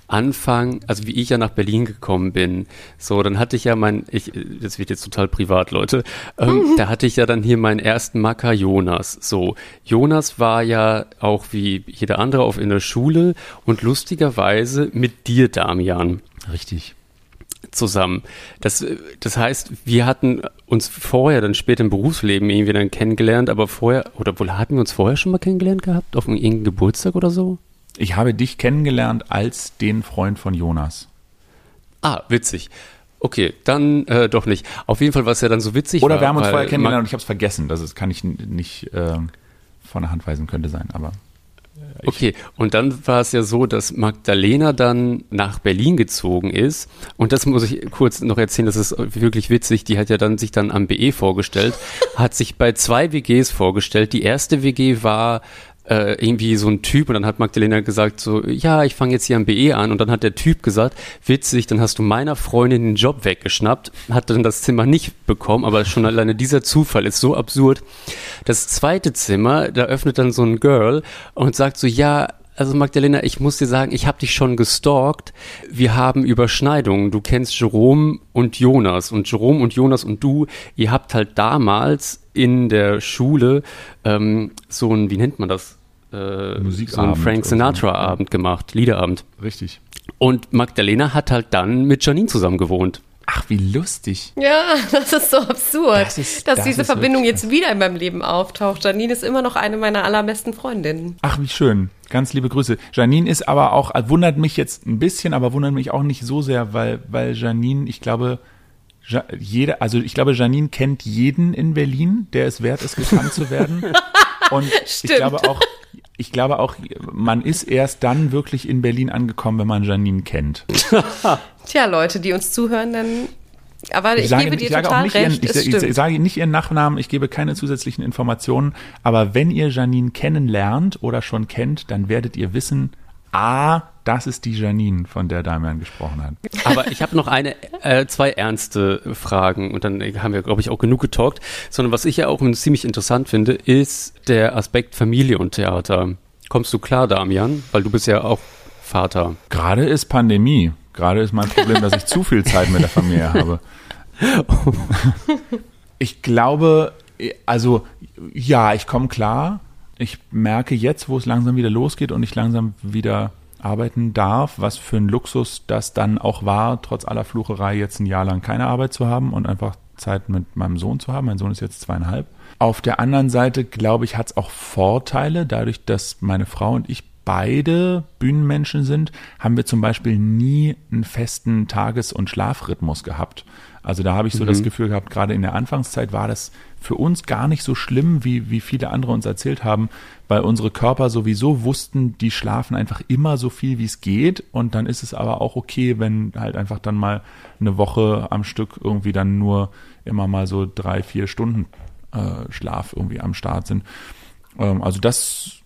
Anfang, also wie ich ja nach Berlin gekommen bin, so, dann hatte ich ja mein, ich, das wird jetzt total privat, Leute, ähm, da hatte ich ja dann hier meinen ersten Macker Jonas. So, Jonas war ja auch wie jeder andere auf in der Schule und lustigerweise mit dir, Damian. Richtig. Zusammen. Das, das heißt, wir hatten uns vorher dann später im Berufsleben irgendwie dann kennengelernt, aber vorher, oder wohl hatten wir uns vorher schon mal kennengelernt gehabt? Auf irgendeinem Geburtstag oder so? Ich habe dich kennengelernt als den Freund von Jonas. Ah, witzig. Okay, dann äh, doch nicht. Auf jeden Fall war es ja dann so witzig. Oder war, wir haben uns vorher kennengelernt und ich habe es vergessen. Das ist, kann ich nicht äh, von der Hand weisen, könnte sein, aber. Äh, okay, und dann war es ja so, dass Magdalena dann nach Berlin gezogen ist. Und das muss ich kurz noch erzählen, das ist wirklich witzig. Die hat ja dann sich dann am BE vorgestellt, (laughs) hat sich bei zwei WGs vorgestellt. Die erste WG war äh, irgendwie so ein Typ und dann hat Magdalena gesagt so, ja, ich fange jetzt hier am BE an und dann hat der Typ gesagt, witzig, dann hast du meiner Freundin den Job weggeschnappt, hat dann das Zimmer nicht bekommen, aber schon alleine dieser Zufall ist so absurd. Das zweite Zimmer, da öffnet dann so ein Girl und sagt so, ja, also Magdalena, ich muss dir sagen, ich habe dich schon gestalkt. Wir haben Überschneidungen. Du kennst Jerome und Jonas und Jerome und Jonas und du, ihr habt halt damals in der Schule ähm, so ein, wie nennt man das? Äh, Musikabend so einen Frank so. Sinatra-Abend gemacht, Liederabend. Richtig. Und Magdalena hat halt dann mit Janine zusammen gewohnt. Ach, wie lustig. Ja, (laughs) das ist so absurd, Das ist- dass das diese ist Verbindung jetzt wieder in meinem Leben auftaucht. Janine ist immer noch eine meiner allerbesten Freundinnen. Ach, wie schön. Ganz liebe Grüße. Janine ist aber auch, äh, wundert mich jetzt ein bisschen, aber wundert mich auch nicht so sehr, weil, weil Janine, ich glaube, ja, jeder, also ich glaube, Janine kennt jeden in Berlin, der es wert ist, gekannt zu werden. (laughs) Und (laughs) ich glaube auch, ich glaube auch, man ist erst dann wirklich in Berlin angekommen, wenn man Janine kennt. (laughs) Tja, Leute, die uns zuhören, dann. Aber ich, sage, gebe dir ich sage total auch nicht recht. ihren, ich, ich sage nicht ihren Nachnamen, ich gebe keine zusätzlichen Informationen, aber wenn ihr Janine kennenlernt oder schon kennt, dann werdet ihr wissen, ah, das ist die Janine, von der Damian gesprochen hat. Aber ich habe noch eine, äh, zwei ernste Fragen und dann haben wir, glaube ich, auch genug getalkt. Sondern was ich ja auch ziemlich interessant finde, ist der Aspekt Familie und Theater. Kommst du klar, Damian? Weil du bist ja auch Vater. Gerade ist Pandemie. Gerade ist mein Problem, dass ich zu viel Zeit mit der Familie habe. (laughs) Ich glaube, also ja, ich komme klar. Ich merke jetzt, wo es langsam wieder losgeht und ich langsam wieder arbeiten darf, was für ein Luxus das dann auch war, trotz aller Flucherei jetzt ein Jahr lang keine Arbeit zu haben und einfach Zeit mit meinem Sohn zu haben. Mein Sohn ist jetzt zweieinhalb. Auf der anderen Seite, glaube ich, hat es auch Vorteile, dadurch, dass meine Frau und ich beide Bühnenmenschen sind, haben wir zum Beispiel nie einen festen Tages- und Schlafrhythmus gehabt. Also da habe ich so das Gefühl gehabt, gerade in der Anfangszeit war das für uns gar nicht so schlimm, wie, wie viele andere uns erzählt haben, weil unsere Körper sowieso wussten, die schlafen einfach immer so viel, wie es geht. Und dann ist es aber auch okay, wenn halt einfach dann mal eine Woche am Stück irgendwie dann nur immer mal so drei, vier Stunden äh, Schlaf irgendwie am Start sind. Ähm, also das,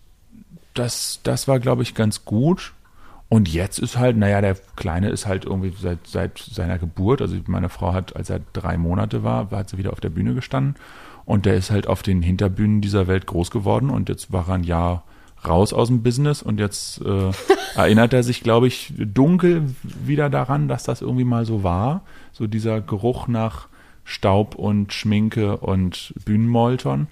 das, das war, glaube ich, ganz gut. Und jetzt ist halt, naja, der Kleine ist halt irgendwie seit, seit seiner Geburt, also meine Frau hat, als er drei Monate war, hat sie wieder auf der Bühne gestanden und der ist halt auf den Hinterbühnen dieser Welt groß geworden und jetzt war er ein Jahr raus aus dem Business und jetzt äh, erinnert er sich, glaube ich, dunkel wieder daran, dass das irgendwie mal so war. So dieser Geruch nach Staub und Schminke und Bühnenmoltern.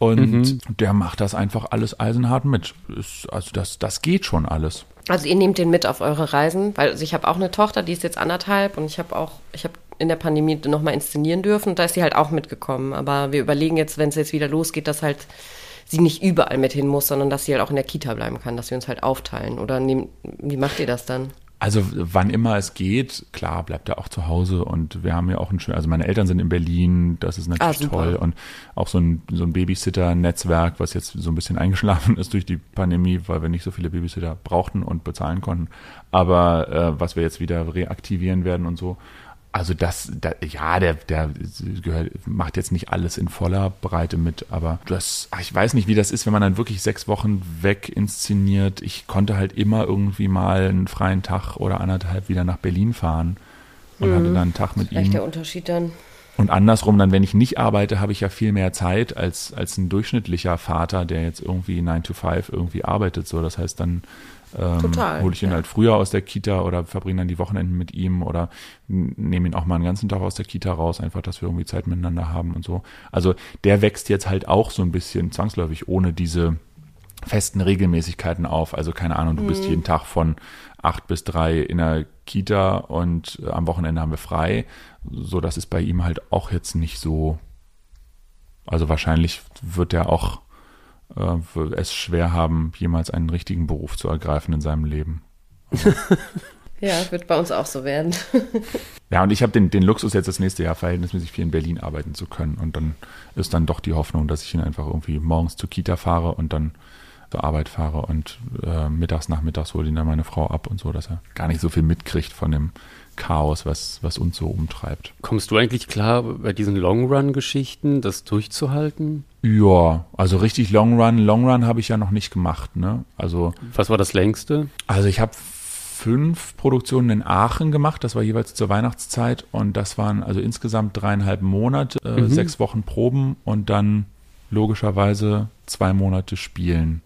Und der macht das einfach alles eisenhart mit. Ist, also das, das geht schon alles. Also ihr nehmt den mit auf eure Reisen, weil also ich habe auch eine Tochter, die ist jetzt anderthalb und ich habe auch, ich habe in der Pandemie nochmal inszenieren dürfen und da ist sie halt auch mitgekommen. Aber wir überlegen jetzt, wenn es jetzt wieder losgeht, dass halt sie nicht überall mit hin muss, sondern dass sie halt auch in der Kita bleiben kann, dass wir uns halt aufteilen. Oder nehm, wie macht ihr das dann? Also wann immer es geht, klar, bleibt er auch zu Hause und wir haben ja auch ein schön, also meine Eltern sind in Berlin, das ist natürlich Ah, toll und auch so ein, so ein Babysitter-Netzwerk, was jetzt so ein bisschen eingeschlafen (laughs) ist durch die Pandemie, weil wir nicht so viele Babysitter brauchten und bezahlen konnten, aber äh, was wir jetzt wieder reaktivieren werden und so. Also das, da, ja, der, der gehört, macht jetzt nicht alles in voller Breite mit, aber das, ach, ich weiß nicht, wie das ist, wenn man dann wirklich sechs Wochen weg inszeniert. Ich konnte halt immer irgendwie mal einen freien Tag oder anderthalb wieder nach Berlin fahren und hatte dann einen Tag mit Vielleicht ihm. der Unterschied dann? Und andersrum, dann, wenn ich nicht arbeite, habe ich ja viel mehr Zeit als, als ein durchschnittlicher Vater, der jetzt irgendwie 9 to 5 irgendwie arbeitet. So, das heißt, dann ähm, hole ich ihn ja. halt früher aus der Kita oder verbringe dann die Wochenenden mit ihm oder nehme ihn auch mal einen ganzen Tag aus der Kita raus, einfach, dass wir irgendwie Zeit miteinander haben und so. Also der wächst jetzt halt auch so ein bisschen zwangsläufig ohne diese festen Regelmäßigkeiten auf. Also keine Ahnung, du Mhm. bist jeden Tag von acht bis drei in der Kita und äh, am Wochenende haben wir frei. So, das ist bei ihm halt auch jetzt nicht so. Also wahrscheinlich wird er auch äh, es schwer haben, jemals einen richtigen Beruf zu ergreifen in seinem Leben. (laughs) Ja, wird bei uns auch so werden. (laughs) Ja, und ich habe den, den Luxus, jetzt das nächste Jahr verhältnismäßig viel in Berlin arbeiten zu können. Und dann ist dann doch die Hoffnung, dass ich ihn einfach irgendwie morgens zur Kita fahre und dann zur Arbeit fahre und äh, mittags, nachmittags hole ihn dann meine Frau ab und so, dass er gar nicht so viel mitkriegt von dem Chaos, was, was uns so umtreibt. Kommst du eigentlich klar, bei diesen Long-Run-Geschichten das durchzuhalten? Ja, also richtig Long Run, Long Run habe ich ja noch nicht gemacht, ne? Also Was war das längste? Also ich habe fünf Produktionen in Aachen gemacht, das war jeweils zur Weihnachtszeit und das waren also insgesamt dreieinhalb Monate, äh, sechs Wochen Proben und dann logischerweise zwei Monate spielen.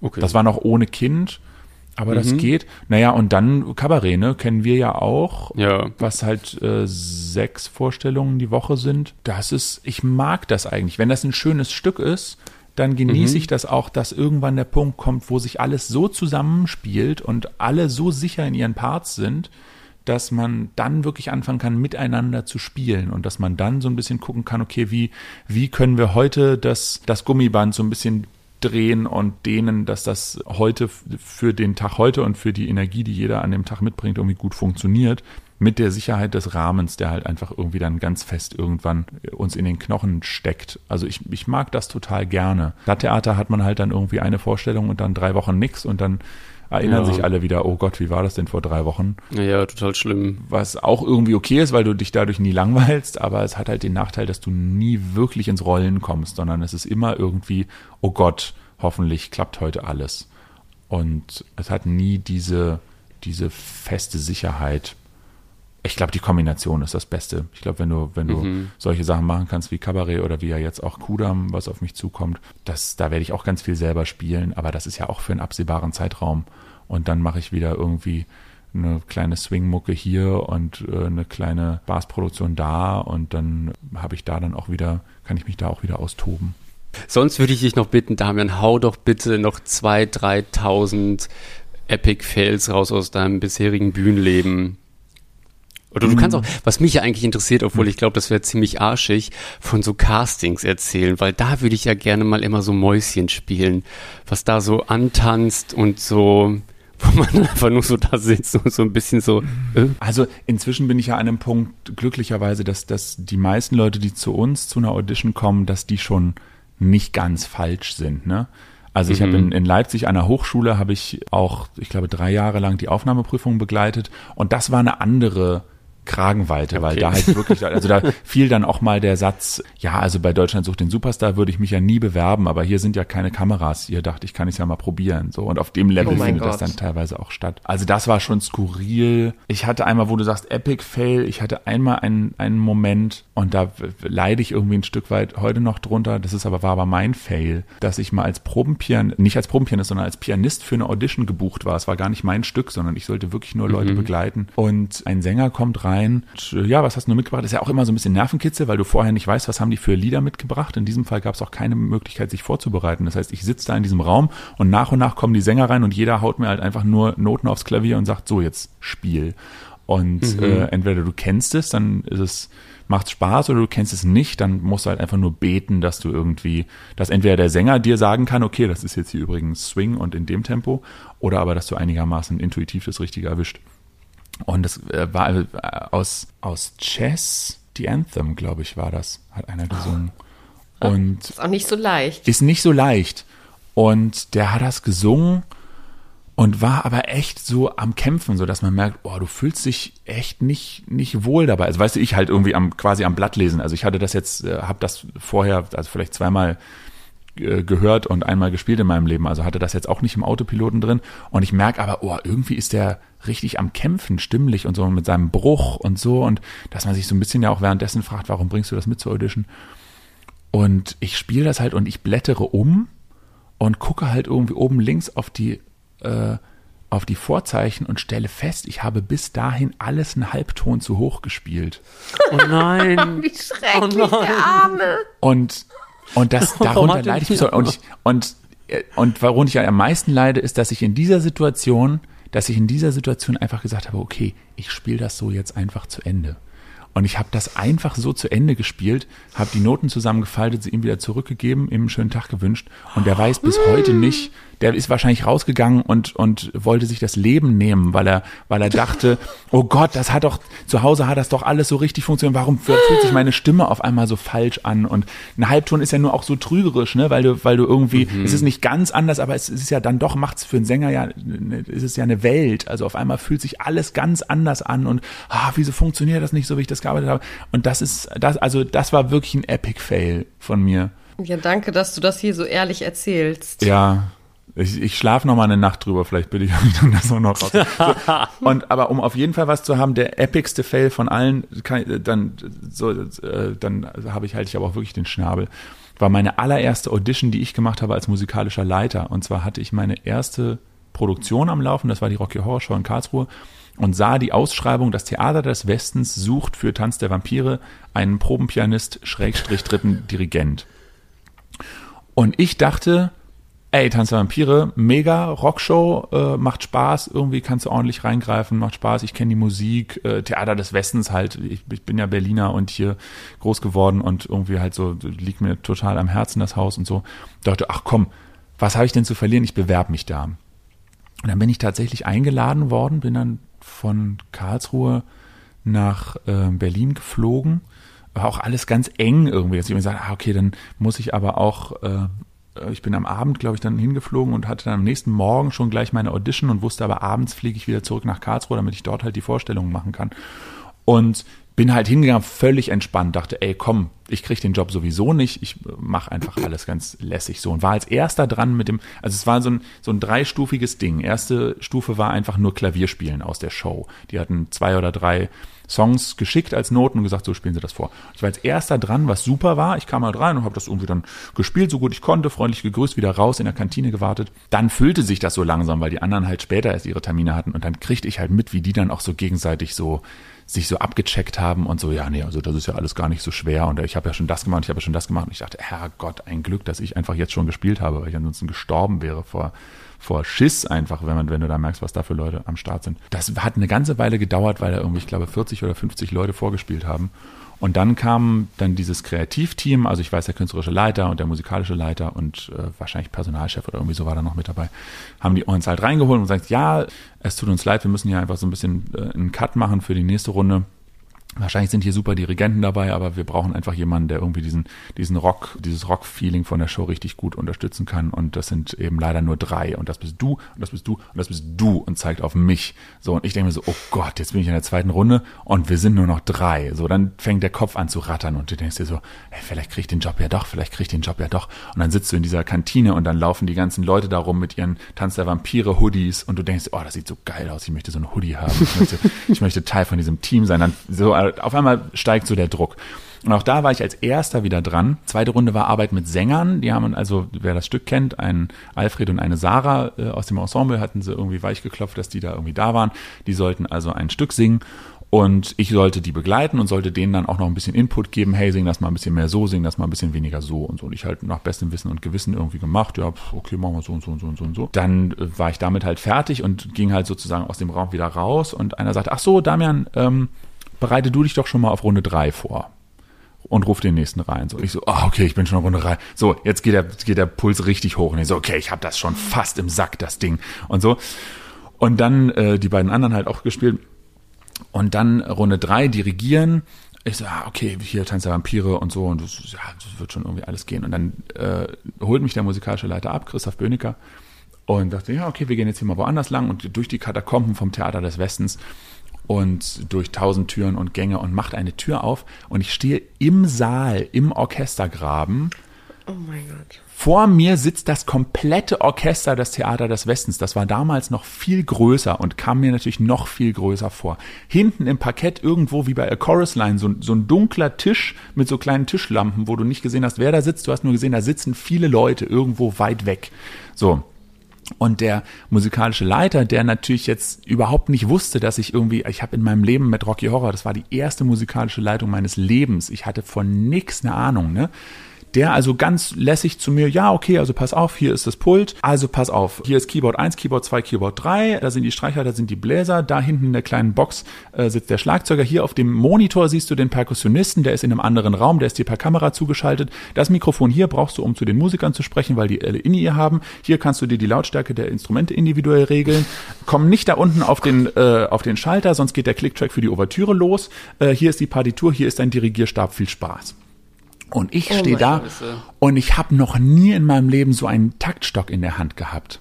Okay. Das war noch ohne Kind, aber das geht. Naja, und dann Kabarett, ne, kennen wir ja auch ja. was halt äh, sechs Vorstellungen die Woche sind. Das ist, ich mag das eigentlich. Wenn das ein schönes Stück ist, dann genieße mhm. ich das auch, dass irgendwann der Punkt kommt, wo sich alles so zusammenspielt und alle so sicher in ihren Parts sind, dass man dann wirklich anfangen kann, miteinander zu spielen und dass man dann so ein bisschen gucken kann, okay, wie, wie können wir heute das, das Gummiband so ein bisschen drehen und dehnen, dass das heute für den Tag heute und für die Energie, die jeder an dem Tag mitbringt, irgendwie gut funktioniert. Mit der Sicherheit des Rahmens, der halt einfach irgendwie dann ganz fest irgendwann uns in den Knochen steckt. Also ich, ich mag das total gerne. Stadttheater hat man halt dann irgendwie eine Vorstellung und dann drei Wochen nix und dann erinnern ja. sich alle wieder, oh Gott, wie war das denn vor drei Wochen? Ja, total schlimm. Was auch irgendwie okay ist, weil du dich dadurch nie langweilst, aber es hat halt den Nachteil, dass du nie wirklich ins Rollen kommst, sondern es ist immer irgendwie, oh Gott, hoffentlich klappt heute alles. Und es hat nie diese, diese feste Sicherheit. Ich glaube, die Kombination ist das Beste. Ich glaube, wenn du, wenn du mhm. solche Sachen machen kannst wie Kabarett oder wie ja jetzt auch Kudam, was auf mich zukommt, das, da werde ich auch ganz viel selber spielen, aber das ist ja auch für einen absehbaren Zeitraum und dann mache ich wieder irgendwie eine kleine Swing-Mucke hier und äh, eine kleine Bass-Produktion da und dann habe ich da dann auch wieder, kann ich mich da auch wieder austoben. Sonst würde ich dich noch bitten, Damian, hau doch bitte noch 2.000, 3.000 Epic Fails raus aus deinem bisherigen Bühnenleben. Oder du kannst mhm. auch, was mich ja eigentlich interessiert, obwohl ich glaube, das wäre ziemlich arschig, von so Castings erzählen, weil da würde ich ja gerne mal immer so Mäuschen spielen, was da so antanzt und so, wo man (laughs) einfach nur so da sitzt und so ein bisschen so. Äh. Also inzwischen bin ich ja an einem Punkt glücklicherweise, dass, dass die meisten Leute, die zu uns zu einer Audition kommen, dass die schon nicht ganz falsch sind. Ne? Also ich mhm. habe in, in Leipzig an der Hochschule habe ich auch, ich glaube, drei Jahre lang die Aufnahmeprüfung begleitet und das war eine andere Kragenweite, okay. weil da halt wirklich, (laughs) also da fiel dann auch mal der Satz, ja, also bei Deutschland sucht den Superstar würde ich mich ja nie bewerben, aber hier sind ja keine Kameras. Hier dachte ich, kann es ja mal probieren. So und auf dem Level oh findet Gott. das dann teilweise auch statt. Also das war schon skurril. Ich hatte einmal, wo du sagst, Epic Fail, ich hatte einmal einen, einen Moment und da leide ich irgendwie ein Stück weit heute noch drunter. Das ist aber, war aber mein Fail, dass ich mal als Probenpianist, nicht als Probenpianist, sondern als Pianist für eine Audition gebucht war. Es war gar nicht mein Stück, sondern ich sollte wirklich nur Leute mhm. begleiten. Und ein Sänger kommt rein. Und, äh, ja, was hast du mitgebracht? Das ist ja auch immer so ein bisschen Nervenkitzel, weil du vorher nicht weißt, was haben die für Lieder mitgebracht. In diesem Fall gab es auch keine Möglichkeit, sich vorzubereiten. Das heißt, ich sitze da in diesem Raum und nach und nach kommen die Sänger rein und jeder haut mir halt einfach nur Noten aufs Klavier und sagt, so jetzt Spiel. Und mhm. äh, entweder du kennst es, dann ist es macht Spaß oder du kennst es nicht, dann musst du halt einfach nur beten, dass du irgendwie, dass entweder der Sänger dir sagen kann, okay, das ist jetzt hier übrigens Swing und in dem Tempo, oder aber, dass du einigermaßen intuitiv das Richtige erwischt. Und das äh, war äh, aus, aus Chess, die Anthem, glaube ich, war das, hat einer gesungen. Oh. Und ist auch nicht so leicht. Ist nicht so leicht. Und der hat das gesungen und war aber echt so am Kämpfen, so dass man merkt, oh, du fühlst dich echt nicht nicht wohl dabei. Also weißt du, ich halt irgendwie am quasi am Blatt lesen. Also ich hatte das jetzt, äh, habe das vorher, also vielleicht zweimal äh, gehört und einmal gespielt in meinem Leben. Also hatte das jetzt auch nicht im Autopiloten drin. Und ich merke aber, oh, irgendwie ist der richtig am Kämpfen, stimmlich und so mit seinem Bruch und so. Und dass man sich so ein bisschen ja auch währenddessen fragt, warum bringst du das mit zur Audition? Und ich spiele das halt und ich blättere um und gucke halt irgendwie oben links auf die, äh, auf die Vorzeichen und stelle fest, ich habe bis dahin alles einen Halbton zu hoch gespielt. Oh nein. (laughs) Wie schrecklich, oh der Arme. Und, und das, (laughs) darunter leide ich bis Und, ich, und, und worunter ich am meisten leide, ist, dass ich in dieser Situation dass ich in dieser Situation einfach gesagt habe, okay, ich spiele das so jetzt einfach zu Ende. Und ich habe das einfach so zu Ende gespielt, habe die Noten zusammengefaltet, sie ihm wieder zurückgegeben, ihm einen schönen Tag gewünscht. Und der weiß bis heute nicht, der ist wahrscheinlich rausgegangen und, und wollte sich das Leben nehmen, weil er, weil er dachte, oh Gott, das hat doch, zu Hause hat das doch alles so richtig funktioniert. Warum fühlt sich meine Stimme auf einmal so falsch an? Und ein Halbton ist ja nur auch so trügerisch, ne, weil du, weil du irgendwie, mhm. es ist nicht ganz anders, aber es ist ja dann doch, macht's für einen Sänger ja, es ist ja eine Welt. Also auf einmal fühlt sich alles ganz anders an und, ah, wieso funktioniert das nicht so, wie ich das gearbeitet habe? Und das ist, das, also das war wirklich ein Epic Fail von mir. Ja, danke, dass du das hier so ehrlich erzählst. Ja, ich, ich schlafe noch mal eine Nacht drüber, vielleicht bitte ich (laughs) dann das auch noch raus. So, (laughs) und aber um auf jeden Fall was zu haben, der epicste Fail von allen, kann, dann so, äh, dann habe ich halt ich aber auch wirklich den Schnabel. War meine allererste Audition, die ich gemacht habe als musikalischer Leiter. Und zwar hatte ich meine erste Produktion am Laufen, das war die Rocky Horror Show in Karlsruhe und sah die Ausschreibung, das Theater des Westens sucht für Tanz der Vampire einen Probenpianist, Schrägstrich dritten Dirigent. Und ich dachte, ey, Tanz der Vampire, mega Rockshow, äh, macht Spaß, irgendwie kannst du ordentlich reingreifen, macht Spaß, ich kenne die Musik, äh, Theater des Westens halt, ich, ich bin ja Berliner und hier groß geworden und irgendwie halt so, liegt mir total am Herzen das Haus und so. Dachte, ach komm, was habe ich denn zu verlieren, ich bewerbe mich da. Und dann bin ich tatsächlich eingeladen worden, bin dann von Karlsruhe nach äh, Berlin geflogen. War auch alles ganz eng irgendwie, dass ich mir gesagt ah, okay, dann muss ich aber auch äh, ich bin am Abend, glaube ich, dann hingeflogen und hatte dann am nächsten Morgen schon gleich meine Audition und wusste aber, abends fliege ich wieder zurück nach Karlsruhe, damit ich dort halt die Vorstellungen machen kann. Und bin halt hingegangen, völlig entspannt, dachte, ey, komm, ich krieg den Job sowieso nicht, ich mache einfach alles ganz lässig so und war als erster dran mit dem, also es war so ein, so ein dreistufiges Ding. Erste Stufe war einfach nur Klavierspielen aus der Show. Die hatten zwei oder drei Songs geschickt als Noten und gesagt, so spielen Sie das vor. Ich war als erster dran, was super war. Ich kam halt rein und habe das irgendwie dann gespielt, so gut ich konnte, freundlich gegrüßt, wieder raus in der Kantine gewartet. Dann füllte sich das so langsam, weil die anderen halt später erst ihre Termine hatten und dann kriegte ich halt mit, wie die dann auch so gegenseitig so sich so abgecheckt haben und so, ja, nee, also das ist ja alles gar nicht so schwer und ich habe ja schon das gemacht, ich habe ja schon das gemacht und ich dachte, Herrgott, ein Glück, dass ich einfach jetzt schon gespielt habe, weil ich ansonsten gestorben wäre vor vor Schiss einfach, wenn man, wenn du da merkst, was da für Leute am Start sind. Das hat eine ganze Weile gedauert, weil da irgendwie, ich glaube, 40 oder 50 Leute vorgespielt haben. Und dann kam dann dieses Kreativteam, also ich weiß, der künstlerische Leiter und der musikalische Leiter und äh, wahrscheinlich Personalchef oder irgendwie so war da noch mit dabei, haben die uns halt reingeholt und gesagt, ja, es tut uns leid, wir müssen hier einfach so ein bisschen äh, einen Cut machen für die nächste Runde. Wahrscheinlich sind hier super Dirigenten dabei, aber wir brauchen einfach jemanden, der irgendwie diesen, diesen Rock, dieses Rock-Feeling von der Show richtig gut unterstützen kann. Und das sind eben leider nur drei. Und das bist du, und das bist du, und das bist du und zeigt auf mich. So, und ich denke mir so, oh Gott, jetzt bin ich in der zweiten Runde und wir sind nur noch drei. So, dann fängt der Kopf an zu rattern und du denkst dir so, hey, vielleicht krieg ich den Job ja doch, vielleicht krieg ich den Job ja doch. Und dann sitzt du in dieser Kantine und dann laufen die ganzen Leute da rum mit ihren Tanz der Vampire Hoodies und du denkst, oh, das sieht so geil aus, ich möchte so ein Hoodie haben. Ich möchte, ich möchte Teil von diesem Team sein. Dann so auf einmal steigt so der Druck. Und auch da war ich als erster wieder dran. Zweite Runde war Arbeit mit Sängern. Die haben also, wer das Stück kennt, ein Alfred und eine Sarah äh, aus dem Ensemble hatten sie irgendwie weich geklopft, dass die da irgendwie da waren. Die sollten also ein Stück singen. Und ich sollte die begleiten und sollte denen dann auch noch ein bisschen Input geben. Hey, sing das mal ein bisschen mehr so, sing das mal ein bisschen weniger so und so. Und ich halt nach bestem Wissen und Gewissen irgendwie gemacht. Ja, okay, machen wir so und so und so und so und so. Dann äh, war ich damit halt fertig und ging halt sozusagen aus dem Raum wieder raus. Und einer sagte, ach so, Damian, ähm, bereite du dich doch schon mal auf Runde drei vor und ruf den nächsten rein. So, ich so, oh, okay, ich bin schon auf Runde drei. So, jetzt geht der, geht der Puls richtig hoch. Und ich so, okay, ich habe das schon fast im Sack, das Ding. Und so. Und dann äh, die beiden anderen halt auch gespielt. Und dann Runde drei dirigieren. Ich so, ah, okay, hier Tanz der Vampire und so. Und das, ja, das wird schon irgendwie alles gehen. Und dann äh, holt mich der musikalische Leiter ab, Christoph Bönicker. Und dachte, ja, okay, wir gehen jetzt hier mal woanders lang und durch die Katakomben vom Theater des Westens und durch tausend Türen und Gänge und macht eine Tür auf und ich stehe im Saal, im Orchestergraben. Oh mein Gott. Vor mir sitzt das komplette Orchester des Theater des Westens. Das war damals noch viel größer und kam mir natürlich noch viel größer vor. Hinten im Parkett irgendwo wie bei A Chorus Line so, so ein dunkler Tisch mit so kleinen Tischlampen, wo du nicht gesehen hast, wer da sitzt. Du hast nur gesehen, da sitzen viele Leute irgendwo weit weg. So. Und der musikalische Leiter, der natürlich jetzt überhaupt nicht wusste, dass ich irgendwie, ich habe in meinem Leben mit Rocky Horror, das war die erste musikalische Leitung meines Lebens. Ich hatte von nix eine Ahnung, ne? Der also ganz lässig zu mir, ja, okay, also pass auf, hier ist das Pult, also pass auf, hier ist Keyboard 1, Keyboard 2, Keyboard 3, da sind die Streicher, da sind die Bläser, da hinten in der kleinen Box äh, sitzt der Schlagzeuger, hier auf dem Monitor siehst du den Perkussionisten, der ist in einem anderen Raum, der ist dir per Kamera zugeschaltet. Das Mikrofon hier brauchst du, um zu den Musikern zu sprechen, weil die alle in ihr haben. Hier kannst du dir die Lautstärke der Instrumente individuell regeln. Komm nicht da unten auf den, äh, auf den Schalter, sonst geht der Clicktrack für die Ouvertüre los. Äh, hier ist die Partitur, hier ist dein Dirigierstab, viel Spaß. Und ich oh stehe da Scheiße. und ich habe noch nie in meinem Leben so einen Taktstock in der Hand gehabt.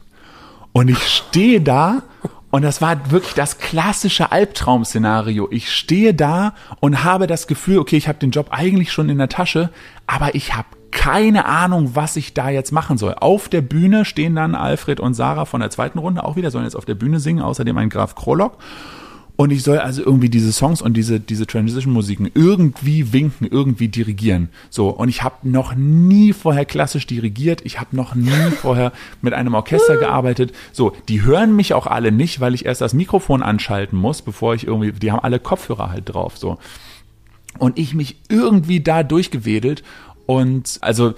Und ich stehe da und das war wirklich das klassische Albtraum-Szenario. Ich stehe da und habe das Gefühl, okay, ich habe den Job eigentlich schon in der Tasche, aber ich habe keine Ahnung, was ich da jetzt machen soll. Auf der Bühne stehen dann Alfred und Sarah von der zweiten Runde auch wieder, sollen jetzt auf der Bühne singen, außerdem ein Graf Krollock. Und ich soll also irgendwie diese Songs und diese, diese Transition-Musiken irgendwie winken, irgendwie dirigieren. So, und ich habe noch nie vorher klassisch dirigiert. Ich habe noch nie (laughs) vorher mit einem Orchester gearbeitet. So, die hören mich auch alle nicht, weil ich erst das Mikrofon anschalten muss, bevor ich irgendwie, die haben alle Kopfhörer halt drauf. So. Und ich mich irgendwie da durchgewedelt Und also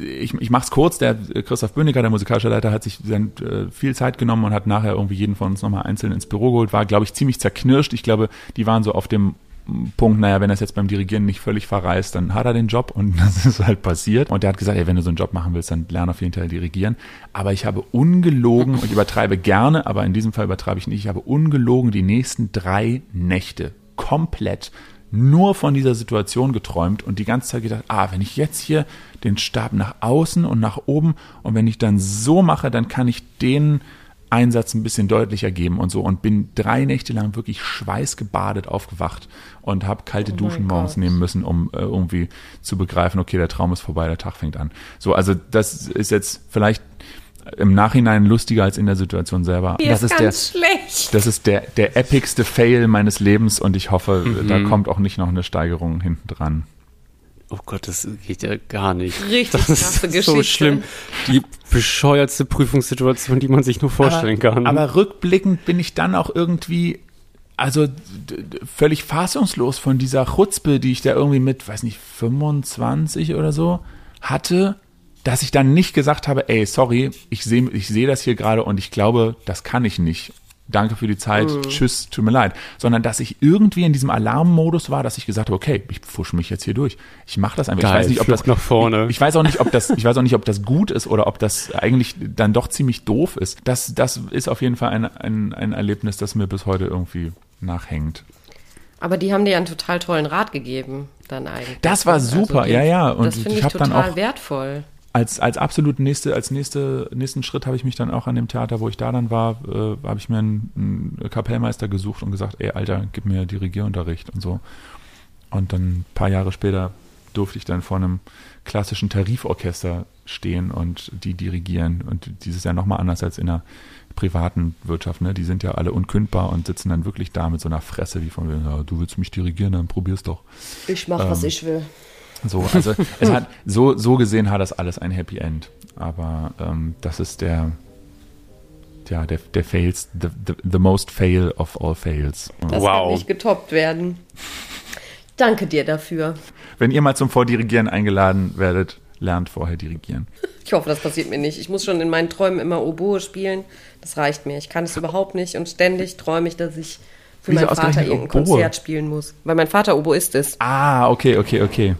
ich, ich mache es kurz, der Christoph Böhniger, der musikalische Leiter, hat sich dann äh, viel Zeit genommen und hat nachher irgendwie jeden von uns nochmal einzeln ins Büro geholt, war, glaube ich, ziemlich zerknirscht. Ich glaube, die waren so auf dem Punkt, naja, wenn er es jetzt beim Dirigieren nicht völlig verreist, dann hat er den Job und (laughs) das ist halt passiert. Und der hat gesagt, ey, wenn du so einen Job machen willst, dann lern auf jeden Fall dirigieren. Aber ich habe ungelogen, und ich übertreibe gerne, aber in diesem Fall übertreibe ich nicht, ich habe ungelogen die nächsten drei Nächte komplett nur von dieser Situation geträumt und die ganze Zeit gedacht, ah, wenn ich jetzt hier den Stab nach außen und nach oben und wenn ich dann so mache, dann kann ich den Einsatz ein bisschen deutlicher geben und so und bin drei Nächte lang wirklich schweißgebadet aufgewacht und habe kalte oh Duschen morgens nehmen müssen, um äh, irgendwie zu begreifen, okay, der Traum ist vorbei, der Tag fängt an. So, also das ist jetzt vielleicht im Nachhinein lustiger als in der Situation selber. Hier das ist, ist ganz der, schlecht. Das ist der, der epicste Fail meines Lebens und ich hoffe, Mhm. da kommt auch nicht noch eine Steigerung hinten dran. Oh Gott, das geht ja gar nicht. Richtig das krasse ist so Geschichte. schlimm. Die bescheuertste Prüfungssituation, die man sich nur vorstellen kann. Aber rückblickend bin ich dann auch irgendwie, also völlig fassungslos von dieser Chutzpe, die ich da irgendwie mit, weiß nicht, 25 oder so hatte, dass ich dann nicht gesagt habe, ey, sorry, ich sehe ich sehe das hier gerade und ich glaube, das kann ich nicht. Danke für die Zeit, tschüss, tut mir leid. Sondern, dass ich irgendwie in diesem Alarmmodus war, dass ich gesagt habe, okay, ich pfusch mich jetzt hier durch. Ich mache das einfach. Geil, ich weiß nicht, ob das nach vorne. Ich, ich weiß auch nicht, ob das, ich weiß auch nicht, ob das gut ist oder ob das eigentlich dann doch ziemlich doof ist. Das, das ist auf jeden Fall ein, ein, ein Erlebnis, das mir bis heute irgendwie nachhängt. Aber die haben dir einen total tollen Rat gegeben, dann eigentlich. Das war super, die- ja, ja. Und das finde ich ich, hab dann total auch- wertvoll. Als, als absolut nächste, als nächste, nächsten Schritt habe ich mich dann auch an dem Theater, wo ich da dann war, äh, habe ich mir einen, einen Kapellmeister gesucht und gesagt, ey, Alter, gib mir Dirigierunterricht und so. Und dann ein paar Jahre später durfte ich dann vor einem klassischen Tariforchester stehen und die dirigieren. Und dieses ja nochmal anders als in der privaten Wirtschaft, ne? Die sind ja alle unkündbar und sitzen dann wirklich da mit so einer Fresse wie von, ja, du willst mich dirigieren, dann probier's doch. Ich mache, Ähm, was ich will. So, also es hat so, so gesehen hat das alles ein Happy End. Aber ähm, das ist der, ja, der, der Fails, the, the, the most fail of all fails. Das Wow. kann nicht getoppt werden. Danke dir dafür. Wenn ihr mal zum Vordirigieren eingeladen werdet, lernt vorher dirigieren. Ich hoffe, das passiert mir nicht. Ich muss schon in meinen Träumen immer Oboe spielen. Das reicht mir. Ich kann es überhaupt nicht und ständig träume ich, dass ich für Wieso meinen Vater irgendein? Konzert spielen muss. Weil mein Vater Oboist ist. Ah, okay, okay, okay.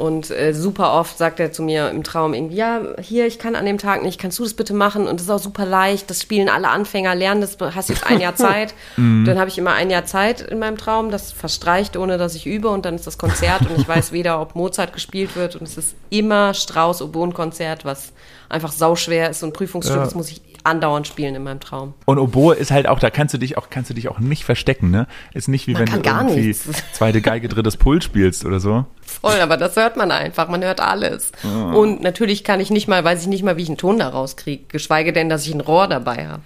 Und äh, super oft sagt er zu mir im Traum irgendwie, ja, hier, ich kann an dem Tag nicht, kannst du das bitte machen? Und das ist auch super leicht, das spielen alle Anfänger, lernen das, hast jetzt ein Jahr (laughs) Zeit. Mhm. dann habe ich immer ein Jahr Zeit in meinem Traum, das verstreicht, ohne dass ich übe und dann ist das Konzert und ich weiß (laughs) weder, ob Mozart gespielt wird und es ist immer Strauß Oboen-Konzert, was einfach sauschwer ist und Prüfungsstück, Ja. das muss ich andauernd spielen in meinem Traum. Und Oboe ist halt auch, da kannst du dich auch, kannst du dich auch nicht verstecken, ne? Ist nicht wie Man wenn du irgendwie nichts. (laughs) zweite Geige, drittes Pult spielst oder so. Voll, aber das hört man einfach, man hört alles. Und natürlich kann ich nicht mal, weiß ich nicht mal, wie ich einen Ton da rauskriege, geschweige denn, dass ich ein Rohr dabei habe.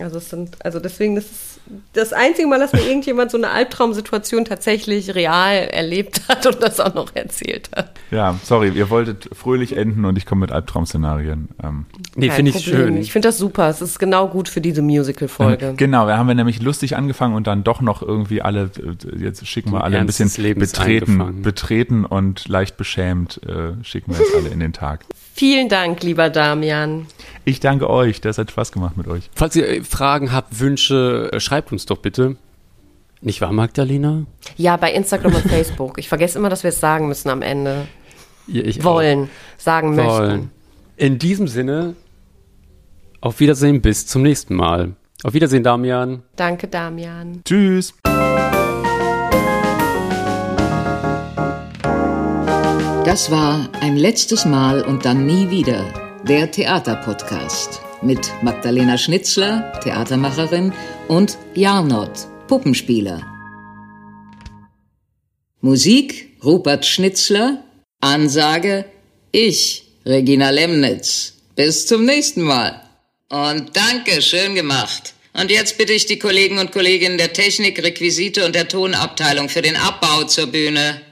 Also es sind, also deswegen, das ist das einzige Mal, dass mir irgendjemand so eine Albtraumsituation tatsächlich real erlebt hat und das auch noch erzählt hat. Ja, sorry, ihr wolltet fröhlich enden und ich komme mit Albtraum-Szenarien. Ähm, nee, finde ich schön. Ich finde das super. Es ist genau gut für diese Musical-Folge. Genau, wir haben wir nämlich lustig angefangen und dann doch noch irgendwie alle, äh, jetzt schicken wir alle ein bisschen betreten, betreten und leicht beschämt, äh, schicken wir jetzt alle in den Tag. Vielen Dank, lieber Damian. Ich danke euch, das hat Spaß gemacht mit euch. Falls ihr Fragen habt, Wünsche, äh, schreibt uns doch bitte. Nicht wahr, Magdalena? Ja, bei Instagram und Facebook. Ich vergesse immer, dass wir es sagen müssen am Ende. Ja, ich auch. Wollen, sagen möchten. Wollen. In diesem Sinne, auf Wiedersehen, bis zum nächsten Mal. Auf Wiedersehen, Damian. Danke, Damian. Tschüss. Das war ein letztes Mal und dann nie wieder der Theaterpodcast mit Magdalena Schnitzler, Theatermacherin, und Jarnot, Puppenspieler. Musik Rupert Schnitzler, Ansage ich, Regina Lemnitz. Bis zum nächsten Mal. Und danke, schön gemacht. Und jetzt bitte ich die Kollegen und Kolleginnen der Technik, Requisite und der Tonabteilung für den Abbau zur Bühne.